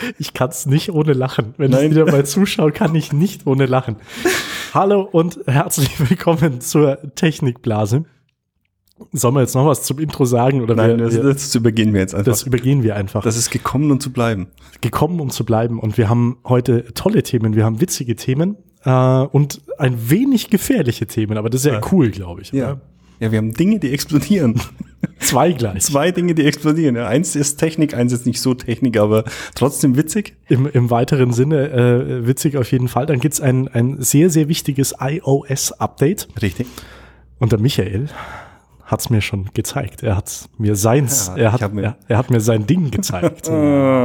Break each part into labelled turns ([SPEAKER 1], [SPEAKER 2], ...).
[SPEAKER 1] Ich kann es nicht ohne lachen. Wenn
[SPEAKER 2] Nein.
[SPEAKER 1] ich wieder mal zuschaue, kann ich nicht ohne lachen. Hallo und herzlich willkommen zur Technikblase. Sollen wir jetzt noch was zum Intro sagen? Oder
[SPEAKER 2] Nein,
[SPEAKER 1] wir,
[SPEAKER 2] das, das übergehen wir jetzt einfach.
[SPEAKER 1] das übergehen wir einfach.
[SPEAKER 2] das ist gekommen, um zu bleiben.
[SPEAKER 1] gekommen, um zu bleiben. Und wir haben heute tolle Themen. Wir haben witzige Themen äh, und ein wenig gefährliche Themen. Aber das ist ja, cool, glaube ich.
[SPEAKER 2] Ja.
[SPEAKER 1] oder?
[SPEAKER 2] Ja, wir haben Dinge, die explodieren.
[SPEAKER 1] Zwei gleich.
[SPEAKER 2] Zwei Dinge, die explodieren. Eins ist Technik, eins ist nicht so Technik, aber trotzdem witzig.
[SPEAKER 1] Im, Im weiteren Sinne äh, witzig auf jeden Fall. Dann gibt's ein, ein sehr, sehr wichtiges iOS-Update.
[SPEAKER 2] Richtig.
[SPEAKER 1] Und der Michael hat's mir schon gezeigt. Er hat mir seins,
[SPEAKER 2] Ja,
[SPEAKER 1] er, hat,
[SPEAKER 2] mir-
[SPEAKER 1] er, er hat mir sein Ding gezeigt.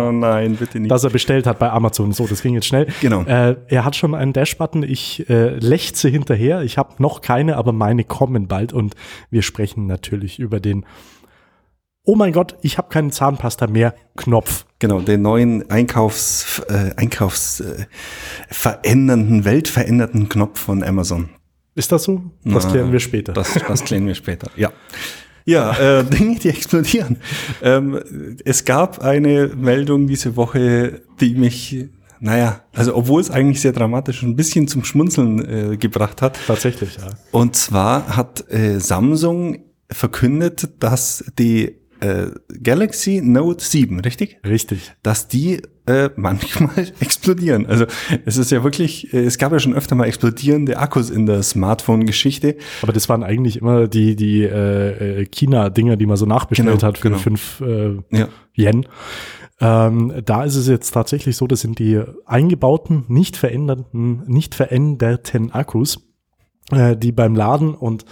[SPEAKER 2] Oh, nein, bitte nicht.
[SPEAKER 1] das er bestellt hat bei Amazon. So, das ging jetzt schnell.
[SPEAKER 2] Genau.
[SPEAKER 1] Äh, er hat schon einen Dash-Button. Ich äh, lechze hinterher. Ich habe noch keine, aber meine kommen bald. Und wir sprechen natürlich über den Oh mein Gott, ich habe keine Zahnpasta mehr. Knopf.
[SPEAKER 2] Genau, den neuen Einkaufs, äh, Einkaufs äh, verändernden, weltverändernden Knopf von Amazon.
[SPEAKER 1] Ist das so? Das
[SPEAKER 2] Na,
[SPEAKER 1] klären wir später.
[SPEAKER 2] Das, das klären wir später, ja. Ja, äh, Dinge, die explodieren. Ähm, es gab eine Meldung diese Woche, die mich, naja, also obwohl es eigentlich sehr dramatisch ein bisschen zum Schmunzeln äh, gebracht hat.
[SPEAKER 1] Tatsächlich, ja.
[SPEAKER 2] Und zwar hat äh, Samsung verkündet, dass die äh, Galaxy Note 7, richtig?
[SPEAKER 1] Richtig.
[SPEAKER 2] dass die äh, manchmal explodieren. Also es ist ja wirklich, äh, es gab ja schon öfter mal explodierende Akkus in der Smartphone-Geschichte.
[SPEAKER 1] Aber das waren eigentlich immer die, die äh, äh, China-Dinger, die man so nachbestellt
[SPEAKER 2] Genau,
[SPEAKER 1] hat für
[SPEAKER 2] genau.
[SPEAKER 1] fünf äh,
[SPEAKER 2] Ja.
[SPEAKER 1] Yen. Ähm, da ist es jetzt tatsächlich so, das sind die eingebauten, nicht veränderten, nicht veränderten Akkus, äh, die beim Laden und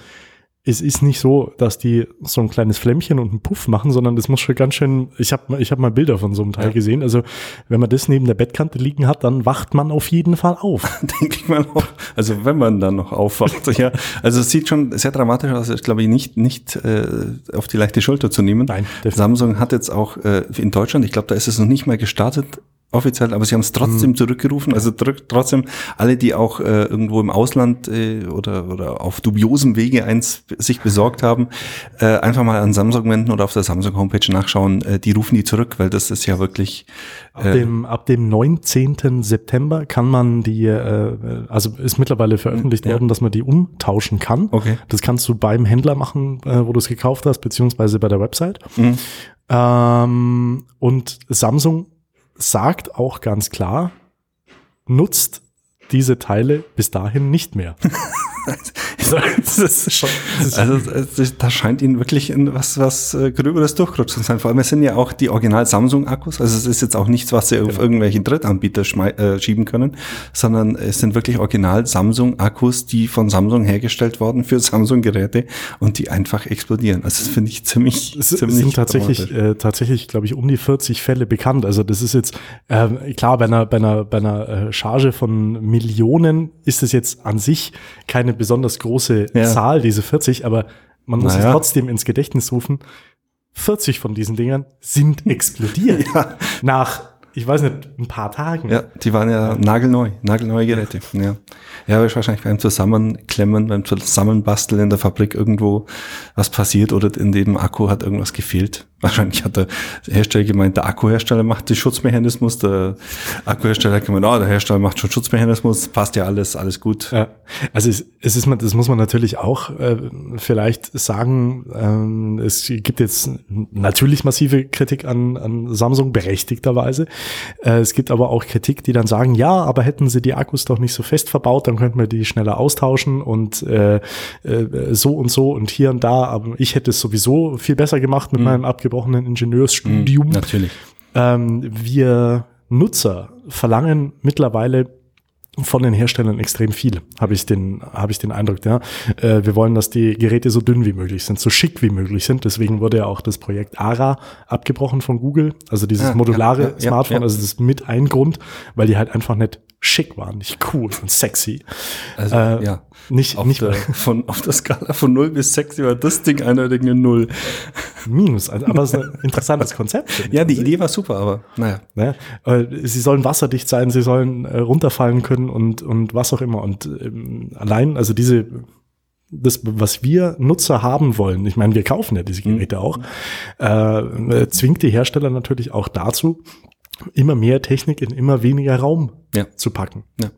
[SPEAKER 1] es ist nicht so, dass die so ein kleines Flämmchen und einen Puff machen, sondern das muss schon ganz schön, ich habe ich hab mal Bilder von so einem Teil
[SPEAKER 2] Ja.
[SPEAKER 1] gesehen, also wenn man das neben der Bettkante liegen hat, dann wacht man auf jeden Fall auf.
[SPEAKER 2] Denke ich mal auch. Also wenn man dann noch aufwacht. ja. Also es sieht schon sehr dramatisch aus. Ich glaube, nicht, nicht äh, auf die leichte Schulter zu nehmen.
[SPEAKER 1] Nein, definitiv.
[SPEAKER 2] Samsung hat jetzt auch äh, in Deutschland, ich glaube, da ist es noch nicht mal gestartet offiziell, aber sie haben es trotzdem
[SPEAKER 1] Mhm.
[SPEAKER 2] zurückgerufen. Also trotzdem alle, die auch äh, irgendwo im Ausland äh, oder, oder auf dubiosem Wege eins sich besorgt haben, äh, einfach mal an Samsung wenden oder auf der Samsung Homepage nachschauen. Äh, die rufen die zurück, weil das ist ja wirklich
[SPEAKER 1] Ab dem, ab dem 19. September kann man die, äh, also ist mittlerweile veröffentlicht
[SPEAKER 2] Ja.
[SPEAKER 1] worden, dass man die umtauschen kann.
[SPEAKER 2] Okay.
[SPEAKER 1] Das kannst du beim Händler machen, äh, wo du es gekauft hast, beziehungsweise bei der Website.
[SPEAKER 2] Mhm.
[SPEAKER 1] Ähm, und Samsung sagt auch ganz klar, nutzt diese Teile bis dahin nicht mehr. das ist schon, das ist
[SPEAKER 2] Also da scheint ihnen wirklich was was äh, gröberes durchgerutscht zu sein. Vor allem es sind ja auch die Original Samsung Akkus. Also es ist jetzt auch nichts, was sie auf irgendwelche Drittanbieter äh, schieben können, sondern es sind wirklich Original Samsung Akkus, die von Samsung hergestellt worden für Samsung Geräte und die einfach explodieren. Also das finde ich ziemlich
[SPEAKER 1] Es
[SPEAKER 2] ziemlich
[SPEAKER 1] sind tatsächlich, äh, tatsächlich, glaube ich, um die 40 Fälle bekannt. Also das ist jetzt, ähm, klar, bei einer, bei einer, bei einer äh, Charge von Millionen ist es jetzt an sich keine besonders große
[SPEAKER 2] Ja.
[SPEAKER 1] Zahl, diese 40, aber man muss es
[SPEAKER 2] Naja.
[SPEAKER 1] trotzdem ins Gedächtnis rufen. 40 von diesen Dingern sind explodiert.
[SPEAKER 2] Ja.
[SPEAKER 1] Nach, ich weiß nicht, ein paar Tagen.
[SPEAKER 2] Ja, die waren ja nagelneu, nagelneue Geräte. Ja, ja, wahrscheinlich beim Zusammenklemmen, beim Zusammenbasteln in der Fabrik irgendwo was passiert oder in dem Akku hat irgendwas gefehlt. Wahrscheinlich hat der Hersteller gemeint, der Akkuhersteller macht den Schutzmechanismus, der Akkuhersteller hat gemeint, oh, der Hersteller macht schon Schutzmechanismus, passt ja alles, alles gut.
[SPEAKER 1] Ja, also es, es ist das muss man natürlich auch äh, vielleicht sagen. Ähm, es gibt jetzt natürlich massive Kritik an, an Samsung berechtigterweise. Äh, es gibt aber auch Kritik, die dann sagen, ja, aber hätten sie die Akkus doch nicht so fest verbaut, dann könnten wir die schneller austauschen und äh, äh, so und so und hier und da. Aber ich hätte es sowieso viel besser gemacht mit meinem abgebrochenen Ingenieursstudium.
[SPEAKER 2] Natürlich.
[SPEAKER 1] Ähm, wir Nutzer verlangen mittlerweile von den Herstellern extrem viel, habe ich den, habe ich den Eindruck, ja. Äh, wir wollen, dass die Geräte so dünn wie möglich sind, so schick wie möglich sind. Deswegen wurde ja auch das Projekt ARA abgebrochen von Google, also dieses
[SPEAKER 2] Ja,
[SPEAKER 1] modulare
[SPEAKER 2] ja, ja,
[SPEAKER 1] Smartphone, also das ist mit ein Grund, weil die halt einfach nicht schick waren, nicht cool und sexy.
[SPEAKER 2] Also,
[SPEAKER 1] Äh,
[SPEAKER 2] ja.
[SPEAKER 1] Nicht,
[SPEAKER 2] Auf
[SPEAKER 1] nicht
[SPEAKER 2] der, von, auf der Skala von 0 bis 6 war das Ding eindeutig eine 0.
[SPEAKER 1] Minus, also, aber es ist ein interessantes Konzept.
[SPEAKER 2] Ja, die Idee war super, aber naja.
[SPEAKER 1] Ne? Äh, Sie sollen wasserdicht sein, sie sollen äh, runterfallen können und, und was auch immer. Und ähm, allein, also diese, das, was wir Nutzer haben wollen, ich meine, wir kaufen ja diese Geräte auch, äh, äh, zwingt die Hersteller natürlich auch dazu, immer mehr Technik in immer weniger Raum
[SPEAKER 2] Ja.
[SPEAKER 1] zu packen.
[SPEAKER 2] Ja.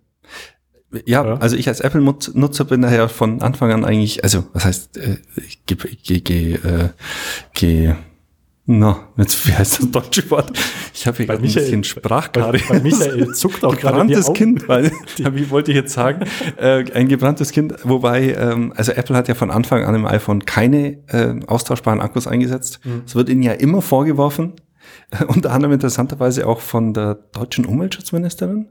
[SPEAKER 2] Ja,
[SPEAKER 1] Ja.
[SPEAKER 2] also ich als Apple-Nutzer bin daher von Anfang an eigentlich, also was heißt, äh, ich ge, ge, ge, äh, ge, na, jetzt, wie heißt das deutsche Wort? Ich habe hier gerade ein bisschen Sprachkarte.
[SPEAKER 1] Bei, bei Michael zuckt auch gerade
[SPEAKER 2] gebranntes. Kind, weil, wie wollte ich jetzt sagen, äh, ein gebranntes Kind, wobei, ähm, also Apple hat ja von Anfang an im iPhone keine äh, austauschbaren Akkus eingesetzt. Es wird ihnen ja immer vorgeworfen, äh, unter anderem interessanterweise auch von der deutschen Umweltschutzministerin,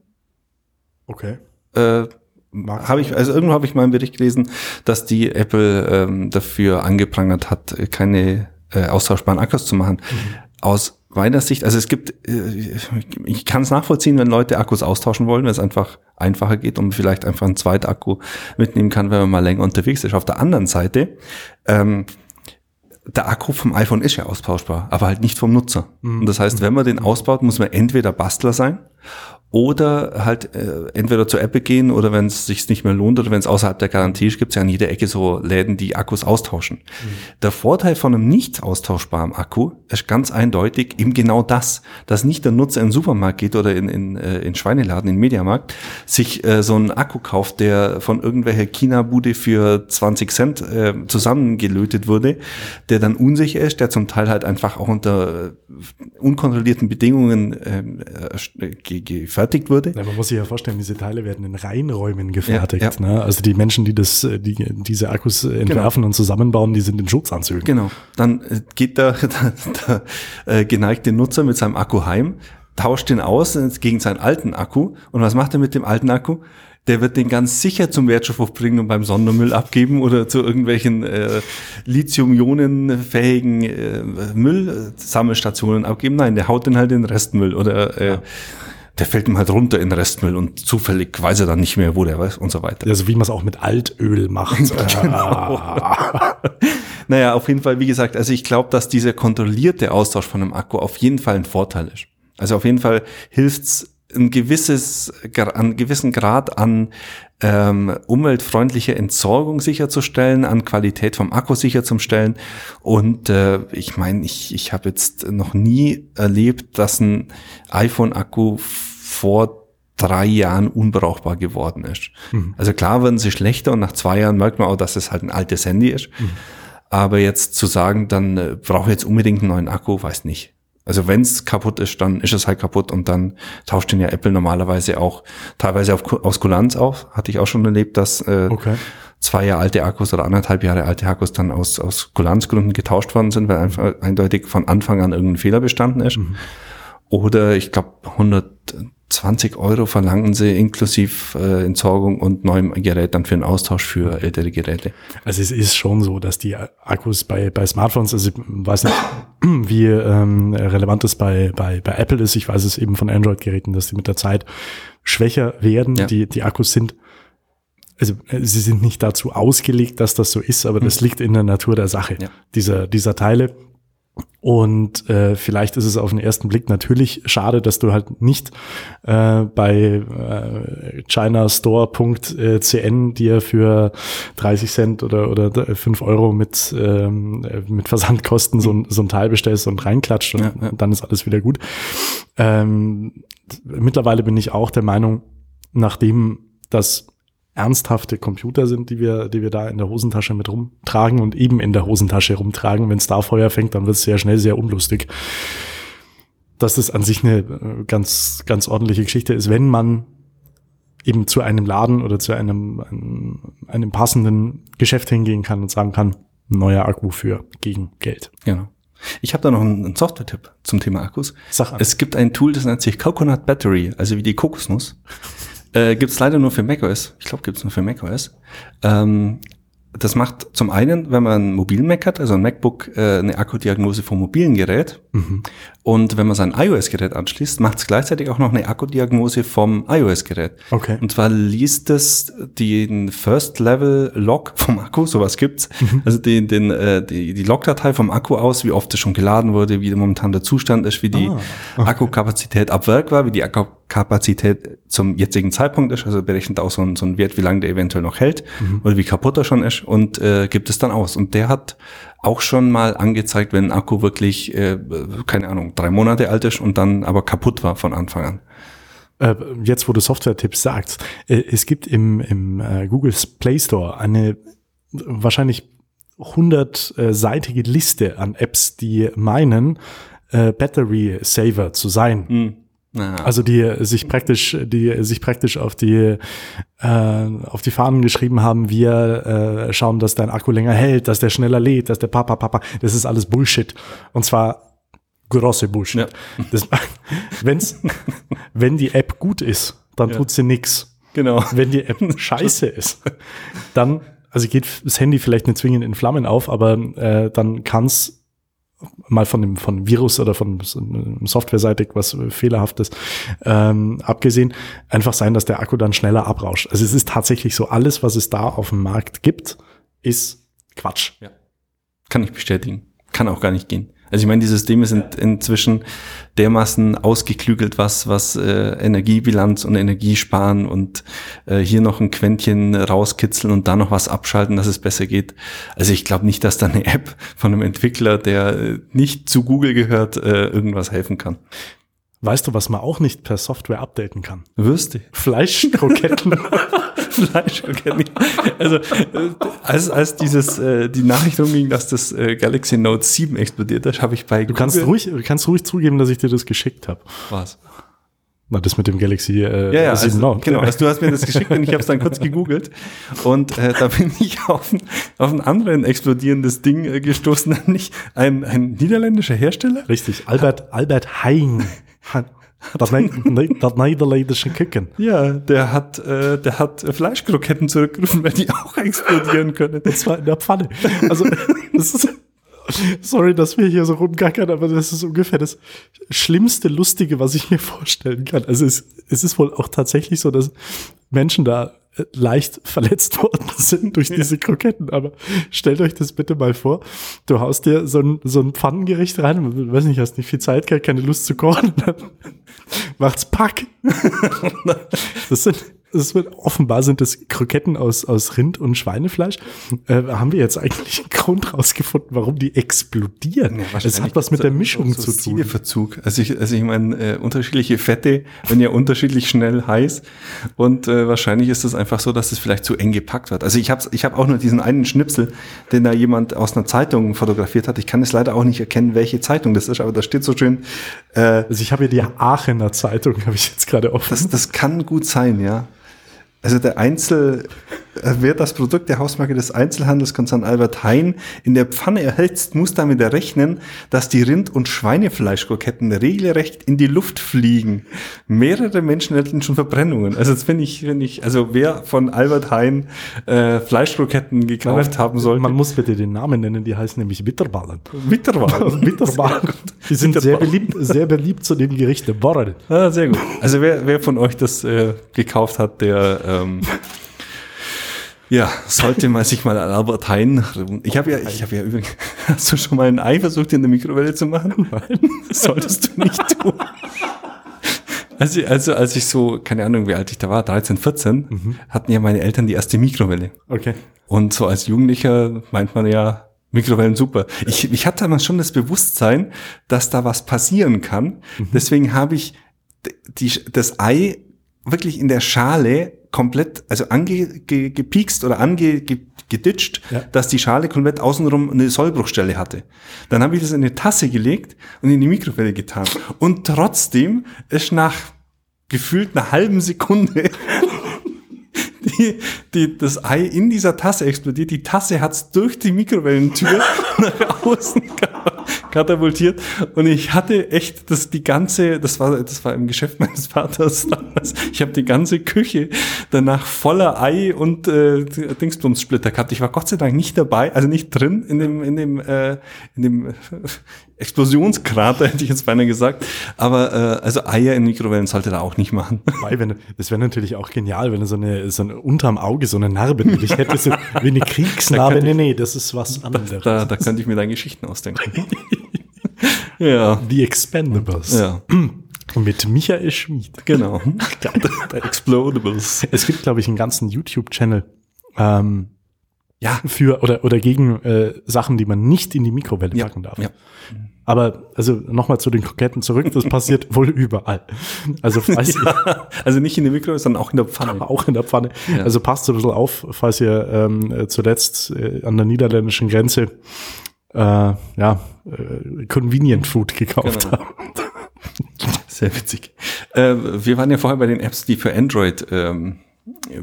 [SPEAKER 1] Okay.
[SPEAKER 2] Äh, habe ich, also irgendwo habe ich mal einen Bericht gelesen, dass die Apple ähm, dafür angeprangert hat, keine äh, austauschbaren Akkus zu machen. Aus meiner Sicht, also es gibt, äh, ich kann es nachvollziehen, wenn Leute Akkus austauschen wollen, weil es einfach einfacher geht und vielleicht einfach einen zweiten Akku mitnehmen kann, wenn man mal länger unterwegs ist. Auf der anderen Seite, ähm, der Akku vom iPhone ist ja austauschbar, aber halt nicht vom Nutzer. Und das heißt, wenn man den ausbaut, muss man entweder Bastler sein oder halt äh, entweder zur Apple gehen oder wenn es sich nicht mehr lohnt oder wenn es außerhalb der Garantie ist, gibt es ja an jeder Ecke so Läden, die Akkus austauschen. Der Vorteil von einem nicht austauschbaren Akku ist ganz eindeutig eben genau das, dass nicht der Nutzer in den Supermarkt geht oder in, in, äh, in Schweineladen, in den Mediamarkt, sich äh, so einen Akku kauft, der von irgendwelcher China-Bude für 20 Cent äh, zusammengelötet wurde, der dann unsicher ist, der zum Teil halt einfach auch unter äh, unkontrollierten Bedingungen ähm, äh, ge- gefertigt wurde.
[SPEAKER 1] Ja, man muss sich ja vorstellen, diese Teile werden in Reinräumen gefertigt.
[SPEAKER 2] Ja.
[SPEAKER 1] Ne? Also die Menschen, die das, äh, die diese Akkus äh, entwerfen und zusammenbauen, die sind in Schutzanzügen.
[SPEAKER 2] Genau. Dann äh, geht der, der, der äh, geneigte Nutzer mit seinem Akku heim, tauscht den aus gegen seinen alten Akku. Und was macht er mit dem alten Akku? Der wird den ganz sicher zum Wertstoffhof bringen und beim Sondermüll abgeben oder zu irgendwelchen äh, Lithium-Ionen-fähigen äh, Müllsammelstationen abgeben. Nein, der haut den halt in den Restmüll oder äh, der fällt ihm halt runter in Restmüll und zufällig weiß er dann nicht mehr, wo der weiß und so weiter.
[SPEAKER 1] Also wie man es auch mit Altöl macht.
[SPEAKER 2] Genau. Naja, auf jeden Fall, wie gesagt, also ich glaube, dass dieser kontrollierte Austausch von einem Akku auf jeden Fall ein Vorteil ist. Also auf jeden Fall hilft's ein gewisses, einen gewissen Grad an ähm, umweltfreundlicher Entsorgung sicherzustellen, an Qualität vom Akku sicherzustellen. Und äh, ich meine, ich, ich habe jetzt noch nie erlebt, dass ein iPhone-Akku vor drei Jahren unbrauchbar geworden ist. Also klar werden sie schlechter und nach zwei Jahren merkt man auch, dass es halt ein altes Handy ist. Aber jetzt zu sagen, dann äh, brauche ich jetzt unbedingt einen neuen Akku, weiß nicht. Also wenn es kaputt ist, dann ist es halt kaputt und dann tauscht den ja Apple normalerweise auch teilweise auf, aus Kulanz auf. Hatte ich auch schon erlebt, dass äh,
[SPEAKER 1] Okay.
[SPEAKER 2] zwei Jahre alte Akkus oder anderthalb Jahre alte Akkus dann aus, aus Kulanzgründen getauscht worden sind, weil einfach eindeutig von Anfang an irgendein Fehler bestanden ist. Oder ich glaube 120 Euro verlangen sie inklusiv äh, Entsorgung und neuem Gerät dann für einen Austausch für ältere Geräte.
[SPEAKER 1] Also es ist schon so, dass die Akkus bei, bei Smartphones, also ich weiß nicht, wie ähm, relevant es bei, bei, bei Apple ist, ich weiß es eben von Android-Geräten, dass die mit der Zeit schwächer werden.
[SPEAKER 2] Ja.
[SPEAKER 1] Die, die Akkus sind, also äh, sie sind nicht dazu ausgelegt, dass das so ist, aber das liegt in der Natur der Sache,
[SPEAKER 2] Ja.
[SPEAKER 1] dieser, dieser Teile. Und äh, vielleicht ist es auf den ersten Blick natürlich schade, dass du halt nicht äh, bei äh, chinastore.cn dir für 30 Cent oder, oder 5 Euro mit, ähm, äh, mit Versandkosten so, ein- so ein Teil bestellst und reinklatscht und
[SPEAKER 2] Ja, ja.
[SPEAKER 1] dann ist alles wieder gut. Ähm, mittlerweile bin ich auch der Meinung, nachdem das ernsthafte Computer sind, die wir, die wir da in der Hosentasche mit rumtragen und eben in der Hosentasche rumtragen. Wenn es da Feuer fängt, dann wird es sehr schnell sehr unlustig. Dass das an sich eine äh, ganz, ganz ordentliche Geschichte ist, wenn man eben zu einem Laden oder zu einem, einem, einem passenden Geschäft hingehen kann und sagen kann, neuer Akku für gegen Geld.
[SPEAKER 2] Genau. Ich habe da noch einen, einen Software-Tipp zum Thema Akkus.
[SPEAKER 1] Sag an.
[SPEAKER 2] Es gibt ein Tool, das nennt sich Coconut Battery, also wie die Kokosnuss. Äh, gibt es leider nur für macOS. Ich glaube, gibt es nur für macOS. Ähm, das macht zum einen, wenn man einen mobilen Mac hat, also ein MacBook, äh, eine Akkudiagnose vom mobilen Gerät. Und wenn man sein iOS-Gerät anschließt, macht es gleichzeitig auch noch eine Akkudiagnose vom iOS-Gerät.
[SPEAKER 1] Okay.
[SPEAKER 2] Und zwar liest es den First-Level-Log vom Akku, sowas gibt's. Also den, den, äh, die, die Logdatei vom Akku aus, wie oft es schon geladen wurde, wie momentan der Zustand ist, wie die
[SPEAKER 1] Ah,
[SPEAKER 2] Akkukapazität ab Werk war, wie die Akku Akkukapazität zum jetzigen Zeitpunkt ist, also berechnet auch so einen, so einen Wert, wie lange der eventuell noch hält mhm. oder wie kaputt er schon ist und äh, gibt es dann aus. Und der hat auch schon mal angezeigt, wenn ein Akku wirklich, äh, keine Ahnung, drei Monate alt ist und dann aber kaputt war von Anfang an.
[SPEAKER 1] Äh, jetzt, wo du Software-Tipps sagst, äh, es gibt im, im äh, Google Play Store eine wahrscheinlich hundertseitige Liste an Apps, die meinen, Battery Saver zu sein. Mhm. Also die sich praktisch, die sich praktisch auf die äh, auf die Fahnen geschrieben haben, wir äh, schauen, dass dein Akku länger hält, dass der schneller lädt, dass der Papa Papa, das ist alles Bullshit. Und zwar große Bullshit. Ja. Das, wenn's, wenn die App gut ist, dann ja. tut sie nix.
[SPEAKER 2] Genau.
[SPEAKER 1] Wenn die App scheiße ist, dann, also geht das Handy vielleicht nicht zwingend in Flammen auf, aber äh, dann kann's mal von dem von Virus oder von Softwareseitig was fehlerhaftes ähm, abgesehen, einfach sein, dass der Akku dann schneller abrauscht. Also es ist tatsächlich so, alles, was es da auf dem Markt gibt, ist Quatsch. Ja.
[SPEAKER 2] Kann ich bestätigen. Kann auch gar nicht gehen. Also ich meine, die Systeme sind inzwischen dermaßen ausgeklügelt, was, was äh, Energiebilanz und Energiesparen und äh, hier noch ein Quäntchen rauskitzeln und da noch was abschalten, dass es besser geht. Also ich glaube nicht, dass da eine App von einem Entwickler, der äh, nicht zu Google gehört, äh, irgendwas helfen kann.
[SPEAKER 1] Weißt du, was man auch nicht per Software updaten kann?
[SPEAKER 2] Würste.
[SPEAKER 1] Fleischkroketten.
[SPEAKER 2] Fleischkroketten. Also, äh, als, als dieses, äh, die Nachricht umging, dass das äh, Galaxy Note 7 explodiert ist, habe ich bei
[SPEAKER 1] Du kannst ruhig, du kannst ruhig zugeben, dass ich dir das geschickt habe.
[SPEAKER 2] Was?
[SPEAKER 1] Na, das mit dem Galaxy
[SPEAKER 2] äh, ja, ja, 7 also, Note. Genau, also du hast mir das geschickt und ich habe es dann kurz gegoogelt und äh, da bin ich auf ein, auf ein anderen explodierendes Ding äh, gestoßen, nämlich ein, ein niederländischer Hersteller.
[SPEAKER 1] Richtig, Albert, Albert Hein. Das, ne das niederländische Küken.
[SPEAKER 2] Ja, der hat, äh, der hat Fleischkroketten zurückgerufen, weil die auch explodieren können.
[SPEAKER 1] Und zwar in der Pfanne. Also, das ist, sorry, dass wir hier so rumgackern, aber das ist ungefähr das schlimmste Lustige, was ich mir vorstellen kann. Also es, es ist wohl auch tatsächlich so, dass Menschen da leicht verletzt worden sind durch diese Kroketten. Aber stellt euch das bitte mal vor. Du haust dir so ein, so ein Pfannengericht rein, weiß nicht, hast nicht viel Zeit keine Lust zu kochen, dann macht's Pack. das sind, das wird, offenbar sind das Kroketten aus, aus Rind und Schweinefleisch. Äh, haben wir jetzt eigentlich einen Grund rausgefunden, warum die explodieren? Ja, es hat was mit der Mischung so zu tun.
[SPEAKER 2] Verzug. Also ich, also ich meine, äh, unterschiedliche Fette werden ja unterschiedlich schnell heiß und äh, wahrscheinlich ist es einfach so, dass es vielleicht zu eng gepackt wird. Also ich habe ich hab auch nur diesen einen Schnipsel, den da jemand aus einer Zeitung fotografiert hat. Ich kann es leider auch nicht erkennen, welche Zeitung das ist, aber da steht so schön.
[SPEAKER 1] Äh, also ich habe hier die Aachener Zeitung, habe ich jetzt gerade offen.
[SPEAKER 2] Das, das kann gut sein, ja. Also der Einzel, wer das Produkt der Hausmarke des Einzelhandelskonzerns Albert Hein in der Pfanne erhitzt, muss damit rechnen, dass die Rind- und Schweinefleischkroketten regelrecht in die Luft fliegen. Mehrere Menschen hätten schon Verbrennungen. Also das finde ich, finde ich, also wer von Albert Hein äh, Fleischkroketten gekauft man, haben sollte.
[SPEAKER 1] Man muss bitte den Namen nennen, die heißen nämlich Bitterballen.
[SPEAKER 2] Bitterballen.
[SPEAKER 1] Bitterballen. Die sind sehr beliebt, sehr beliebt zu dem Gericht der Borre.
[SPEAKER 2] Ah, sehr gut. Also wer, wer von euch das äh, gekauft hat, der äh, ähm, ja, sollte man sich mal an Albert Hein. Ich habe ja, ich habe ja übrigens, hast du schon mal ein Ei versucht in der Mikrowelle zu machen? Nein, solltest du nicht tun. Also, also als ich so, keine Ahnung, wie alt ich da war, 13, 14, mhm. hatten ja meine Eltern die erste Mikrowelle.
[SPEAKER 1] Okay.
[SPEAKER 2] Und so als Jugendlicher meint man ja, Mikrowellen super. Ich, ich hatte damals schon das Bewusstsein, dass da was passieren kann. Mhm. Deswegen habe ich die, das Ei wirklich in der Schale komplett, also angepiekst oder angeditscht, ja. dass die Schale komplett außenrum eine Sollbruchstelle hatte. Dann habe ich das in eine Tasse gelegt und in die Mikrowelle getan. Und trotzdem ist nach gefühlt einer halben Sekunde die, die, das Ei in dieser Tasse explodiert. Die Tasse hat's durch die Mikrowellentür nach außen katapultiert. Und ich hatte echt das die ganze, das war, das war im Geschäft meines Vaters damals. Ich habe die ganze Küche danach voller Ei und äh, Dingsbumssplitter gehabt. Ich war Gott sei Dank nicht dabei, also nicht drin in dem, in dem, äh, in dem Explosionskrater, hätte ich jetzt beinahe gesagt. Aber äh, also Eier in Mikrowellen sollte er auch nicht machen.
[SPEAKER 1] Wobei, wenn, das wäre natürlich auch genial, wenn er so eine, so eine unterm Auge so eine Narbe ich hätte, so wie eine Kriegsnarbe.
[SPEAKER 2] nee, nee, das ist was anderes. Da, da, da könnte ich mir dann Geschichten ausdenken.
[SPEAKER 1] ja. The Expendables.
[SPEAKER 2] Ja.
[SPEAKER 1] Mit Michael Schmid.
[SPEAKER 2] Genau. The Explodables.
[SPEAKER 1] Es gibt, glaube ich, einen ganzen YouTube-Channel. Ähm,
[SPEAKER 2] Ja.
[SPEAKER 1] für oder oder gegen äh, Sachen, die man nicht in die Mikrowelle
[SPEAKER 2] Ja,
[SPEAKER 1] packen darf.
[SPEAKER 2] ja.
[SPEAKER 1] Aber also nochmal zu den Kroketten zurück, das passiert wohl überall. Also falls
[SPEAKER 2] ja. Also nicht in der Mikro, sondern auch in der Pfanne.
[SPEAKER 1] ihr auch in der Pfanne.
[SPEAKER 2] Ja.
[SPEAKER 1] Also passt ein bisschen auf, falls ihr ähm, äh, zuletzt äh, an der niederländischen Grenze äh, ja äh, Convenient Food gekauft
[SPEAKER 2] Genau.
[SPEAKER 1] habt.
[SPEAKER 2] Sehr witzig. Äh, wir waren ja vorher bei den Apps, die für Android ähm,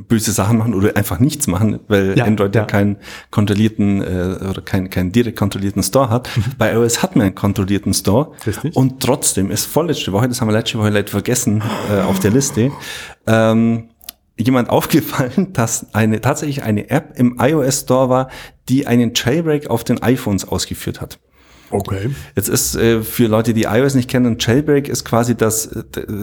[SPEAKER 2] böse Sachen machen oder einfach nichts machen, weil
[SPEAKER 1] Ja,
[SPEAKER 2] Android ja, keinen kontrollierten äh, oder keinen keinen direkt kontrollierten Store hat. Bei iOS hat man einen kontrollierten Store.
[SPEAKER 1] Mhm. Richtig.
[SPEAKER 2] Und trotzdem ist vorletzte Woche, das haben wir letzte Woche leider vergessen äh, auf der Liste, ähm, jemand aufgefallen, dass eine tatsächlich eine App im iOS Store war, die einen Jailbreak auf den iPhones ausgeführt hat.
[SPEAKER 1] Okay.
[SPEAKER 2] Jetzt ist äh, für Leute, die iOS nicht kennen, Jailbreak ist quasi das,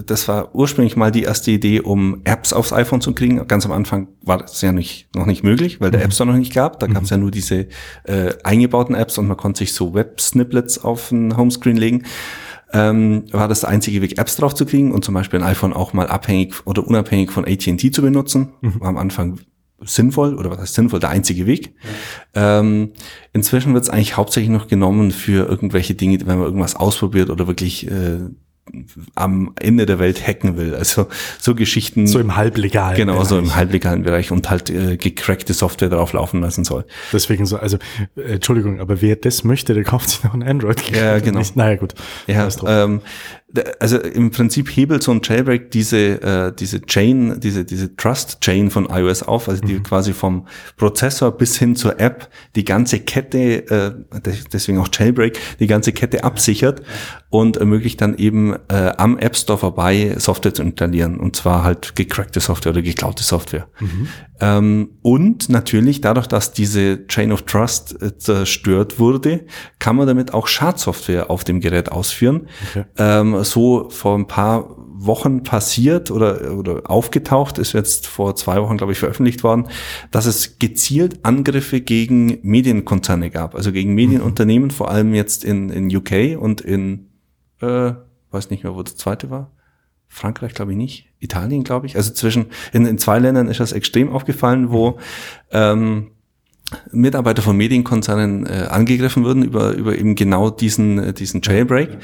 [SPEAKER 2] das war ursprünglich mal die erste Idee, um Apps aufs iPhone zu kriegen. Ganz am Anfang war das ja nicht, noch nicht möglich, weil der App Store noch nicht gab. Da gab es ja nur diese äh, eingebauten Apps und man konnte sich so Web-Snippets auf den Homescreen legen. Ähm, war das der einzige Weg, Apps drauf zu kriegen und zum Beispiel ein iPhone auch mal abhängig oder unabhängig von AT&T zu benutzen. War am Anfang sinnvoll oder was heißt sinnvoll, der einzige Weg. Ähm, inzwischen wird es eigentlich hauptsächlich noch genommen für irgendwelche Dinge, wenn man irgendwas ausprobiert oder wirklich äh, am Ende der Welt hacken will. Also so Geschichten.
[SPEAKER 1] So im halblegalen.
[SPEAKER 2] Genau, so im
[SPEAKER 1] Bereich.
[SPEAKER 2] halblegalen Bereich und halt äh, gecrackte Software drauf laufen lassen soll.
[SPEAKER 1] Deswegen so, also äh, Entschuldigung, aber wer das möchte, der kauft sich noch ein Android.
[SPEAKER 2] Ja, genau.
[SPEAKER 1] Nicht, naja, gut.
[SPEAKER 2] Ja, ähm, also im Prinzip hebelt so ein Jailbreak diese äh, diese Chain, diese diese Trust Chain von iOS auf, also die quasi vom Prozessor bis hin zur App die ganze Kette, äh, des- deswegen auch Jailbreak, die ganze Kette absichert und ermöglicht dann eben äh, am App Store vorbei Software zu installieren und zwar halt gecrackte Software oder geklaute Software. Ähm, und natürlich dadurch, dass diese Chain of Trust äh, zerstört wurde, kann man damit auch Schadsoftware auf dem Gerät ausführen.
[SPEAKER 1] Okay.
[SPEAKER 2] Ähm, so vor ein paar Wochen passiert oder, oder aufgetaucht, ist jetzt vor zwei Wochen, glaube ich, veröffentlicht worden, dass es gezielt Angriffe gegen Medienkonzerne gab, also gegen Medienunternehmen, vor allem jetzt in, in UK und in, äh, weiß nicht mehr, wo das zweite war. Frankreich glaube ich nicht, Italien glaube ich. Also zwischen in, in zwei Ländern ist das extrem aufgefallen, wo ähm, Mitarbeiter von Medienkonzernen äh, angegriffen wurden über über eben genau diesen äh, diesen Jailbreak.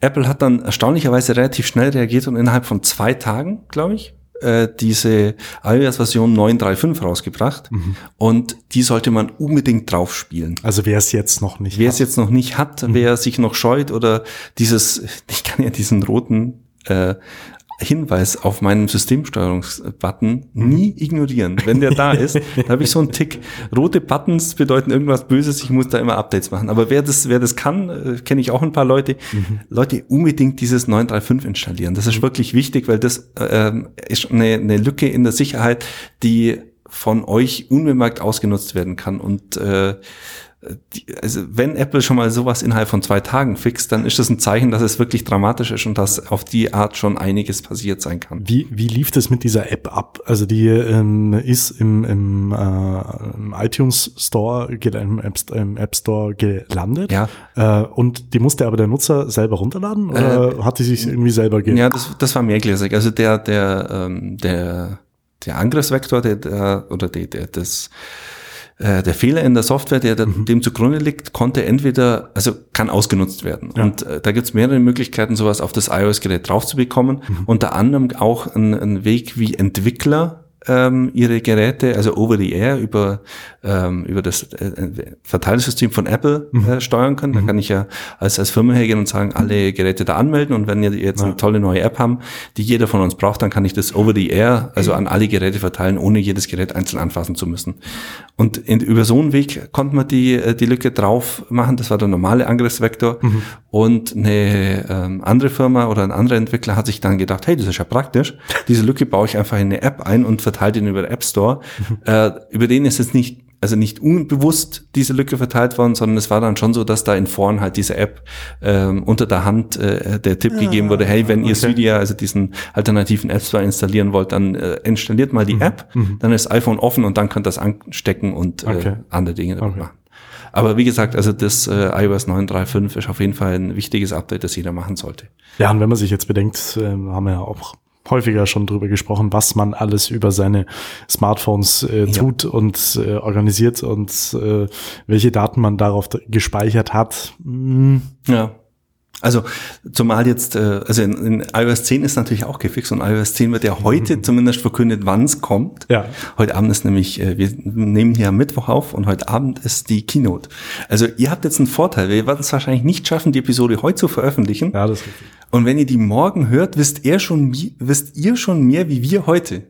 [SPEAKER 2] Apple hat dann erstaunlicherweise relativ schnell reagiert und innerhalb von zwei Tagen, glaube ich, äh, diese iOS-Version 9.3.5 rausgebracht und die sollte man unbedingt drauf spielen.
[SPEAKER 1] Also wer es jetzt noch nicht
[SPEAKER 2] Wer es jetzt noch nicht hat, wer sich noch scheut oder dieses, ich kann ja diesen roten äh, Hinweis auf meinen Systemsteuerungsbutton nie ignorieren. Wenn der da ist, da habe ich so einen Tick. Rote Buttons bedeuten irgendwas Böses, ich muss da immer Updates machen. Aber wer das, wer das kann, äh, kenne ich auch ein paar Leute. Leute, unbedingt dieses 935 installieren. Das ist wirklich wichtig, weil das äh, ähm, ist eine, eine Lücke in der Sicherheit, die von euch unbemerkt ausgenutzt werden kann. Und äh, die, also wenn Apple schon mal sowas innerhalb von zwei Tagen fixt, dann ist das ein Zeichen, dass es wirklich dramatisch ist und dass auf die Art schon einiges passiert sein kann.
[SPEAKER 1] Wie, wie lief das mit dieser App ab? Also die ähm, ist im, im, äh, im iTunes Store, im App, im App Store gelandet.
[SPEAKER 2] Ja.
[SPEAKER 1] Äh, und die musste aber der Nutzer selber runterladen oder hat die sich irgendwie selber ge
[SPEAKER 2] Ja, das, das war mehrgläsig. Also der, der, ähm, der, der Angriffsvektor, der, der oder der, der, das, äh, der Fehler in der Software, der da- dem zugrunde liegt, konnte entweder, also kann ausgenutzt werden.
[SPEAKER 1] Ja.
[SPEAKER 2] Und äh, da gibt's mehrere Möglichkeiten, sowas auf das iOS-Gerät drauf zu bekommen. Unter anderem auch ein, ein Weg, wie Entwickler ähm, ihre Geräte, also over the air, über, ähm, über das äh, Verteilsystem von Apple äh, steuern können. Da kann ich ja als, als Firma hergehen und sagen, alle Geräte da anmelden und wenn ihr jetzt eine tolle neue App haben, die jeder von uns braucht, dann kann ich das over the air, also an alle Geräte verteilen, ohne jedes Gerät einzeln anfassen zu müssen. Und in, über so einen Weg konnte man die, äh, die Lücke drauf machen. Das war der normale Angriffsvektor. Und eine ähm, andere Firma oder ein anderer Entwickler hat sich dann gedacht, hey, das ist ja praktisch. Diese Lücke baue ich einfach in eine App ein und verteile den über den App Store. Äh, über den ist es nicht also nicht unbewusst diese Lücke verteilt worden, sondern es war dann schon so, dass da in Foren halt diese App ähm, unter der Hand äh, der Tipp gegeben wurde, hey, wenn ihr
[SPEAKER 1] okay.
[SPEAKER 2] Cydia, also diesen alternativen App Store installieren wollt, dann äh, installiert mal die App, dann ist das iPhone offen und dann könnt ihr das anstecken und äh,
[SPEAKER 1] Okay.
[SPEAKER 2] andere Dinge damit
[SPEAKER 1] Okay.
[SPEAKER 2] machen. Aber wie gesagt, also das äh, iOS 9.3.5 ist auf jeden Fall ein wichtiges Update, das jeder machen sollte.
[SPEAKER 1] Ja, und wenn man sich jetzt bedenkt, äh, haben wir ja auch häufiger schon drüber gesprochen, was man alles über seine Smartphones äh, tut ja. und äh, organisiert und äh, welche Daten man darauf gespeichert hat.
[SPEAKER 2] Hm. Ja. Also zumal jetzt, äh, also in, in iOS 10 ist natürlich auch gefixt und iOS 10 wird ja heute mhm. zumindest verkündet, wann es kommt. Ja. Heute Abend ist nämlich, äh, wir nehmen hier am Mittwoch auf und heute Abend ist die Keynote. Also ihr habt jetzt einen Vorteil, wir werden es wahrscheinlich nicht schaffen, die Episode heute zu veröffentlichen. Ja, das ist richtig. Und wenn ihr die morgen hört, wisst ihr schon, wisst ihr schon mehr wie wir heute.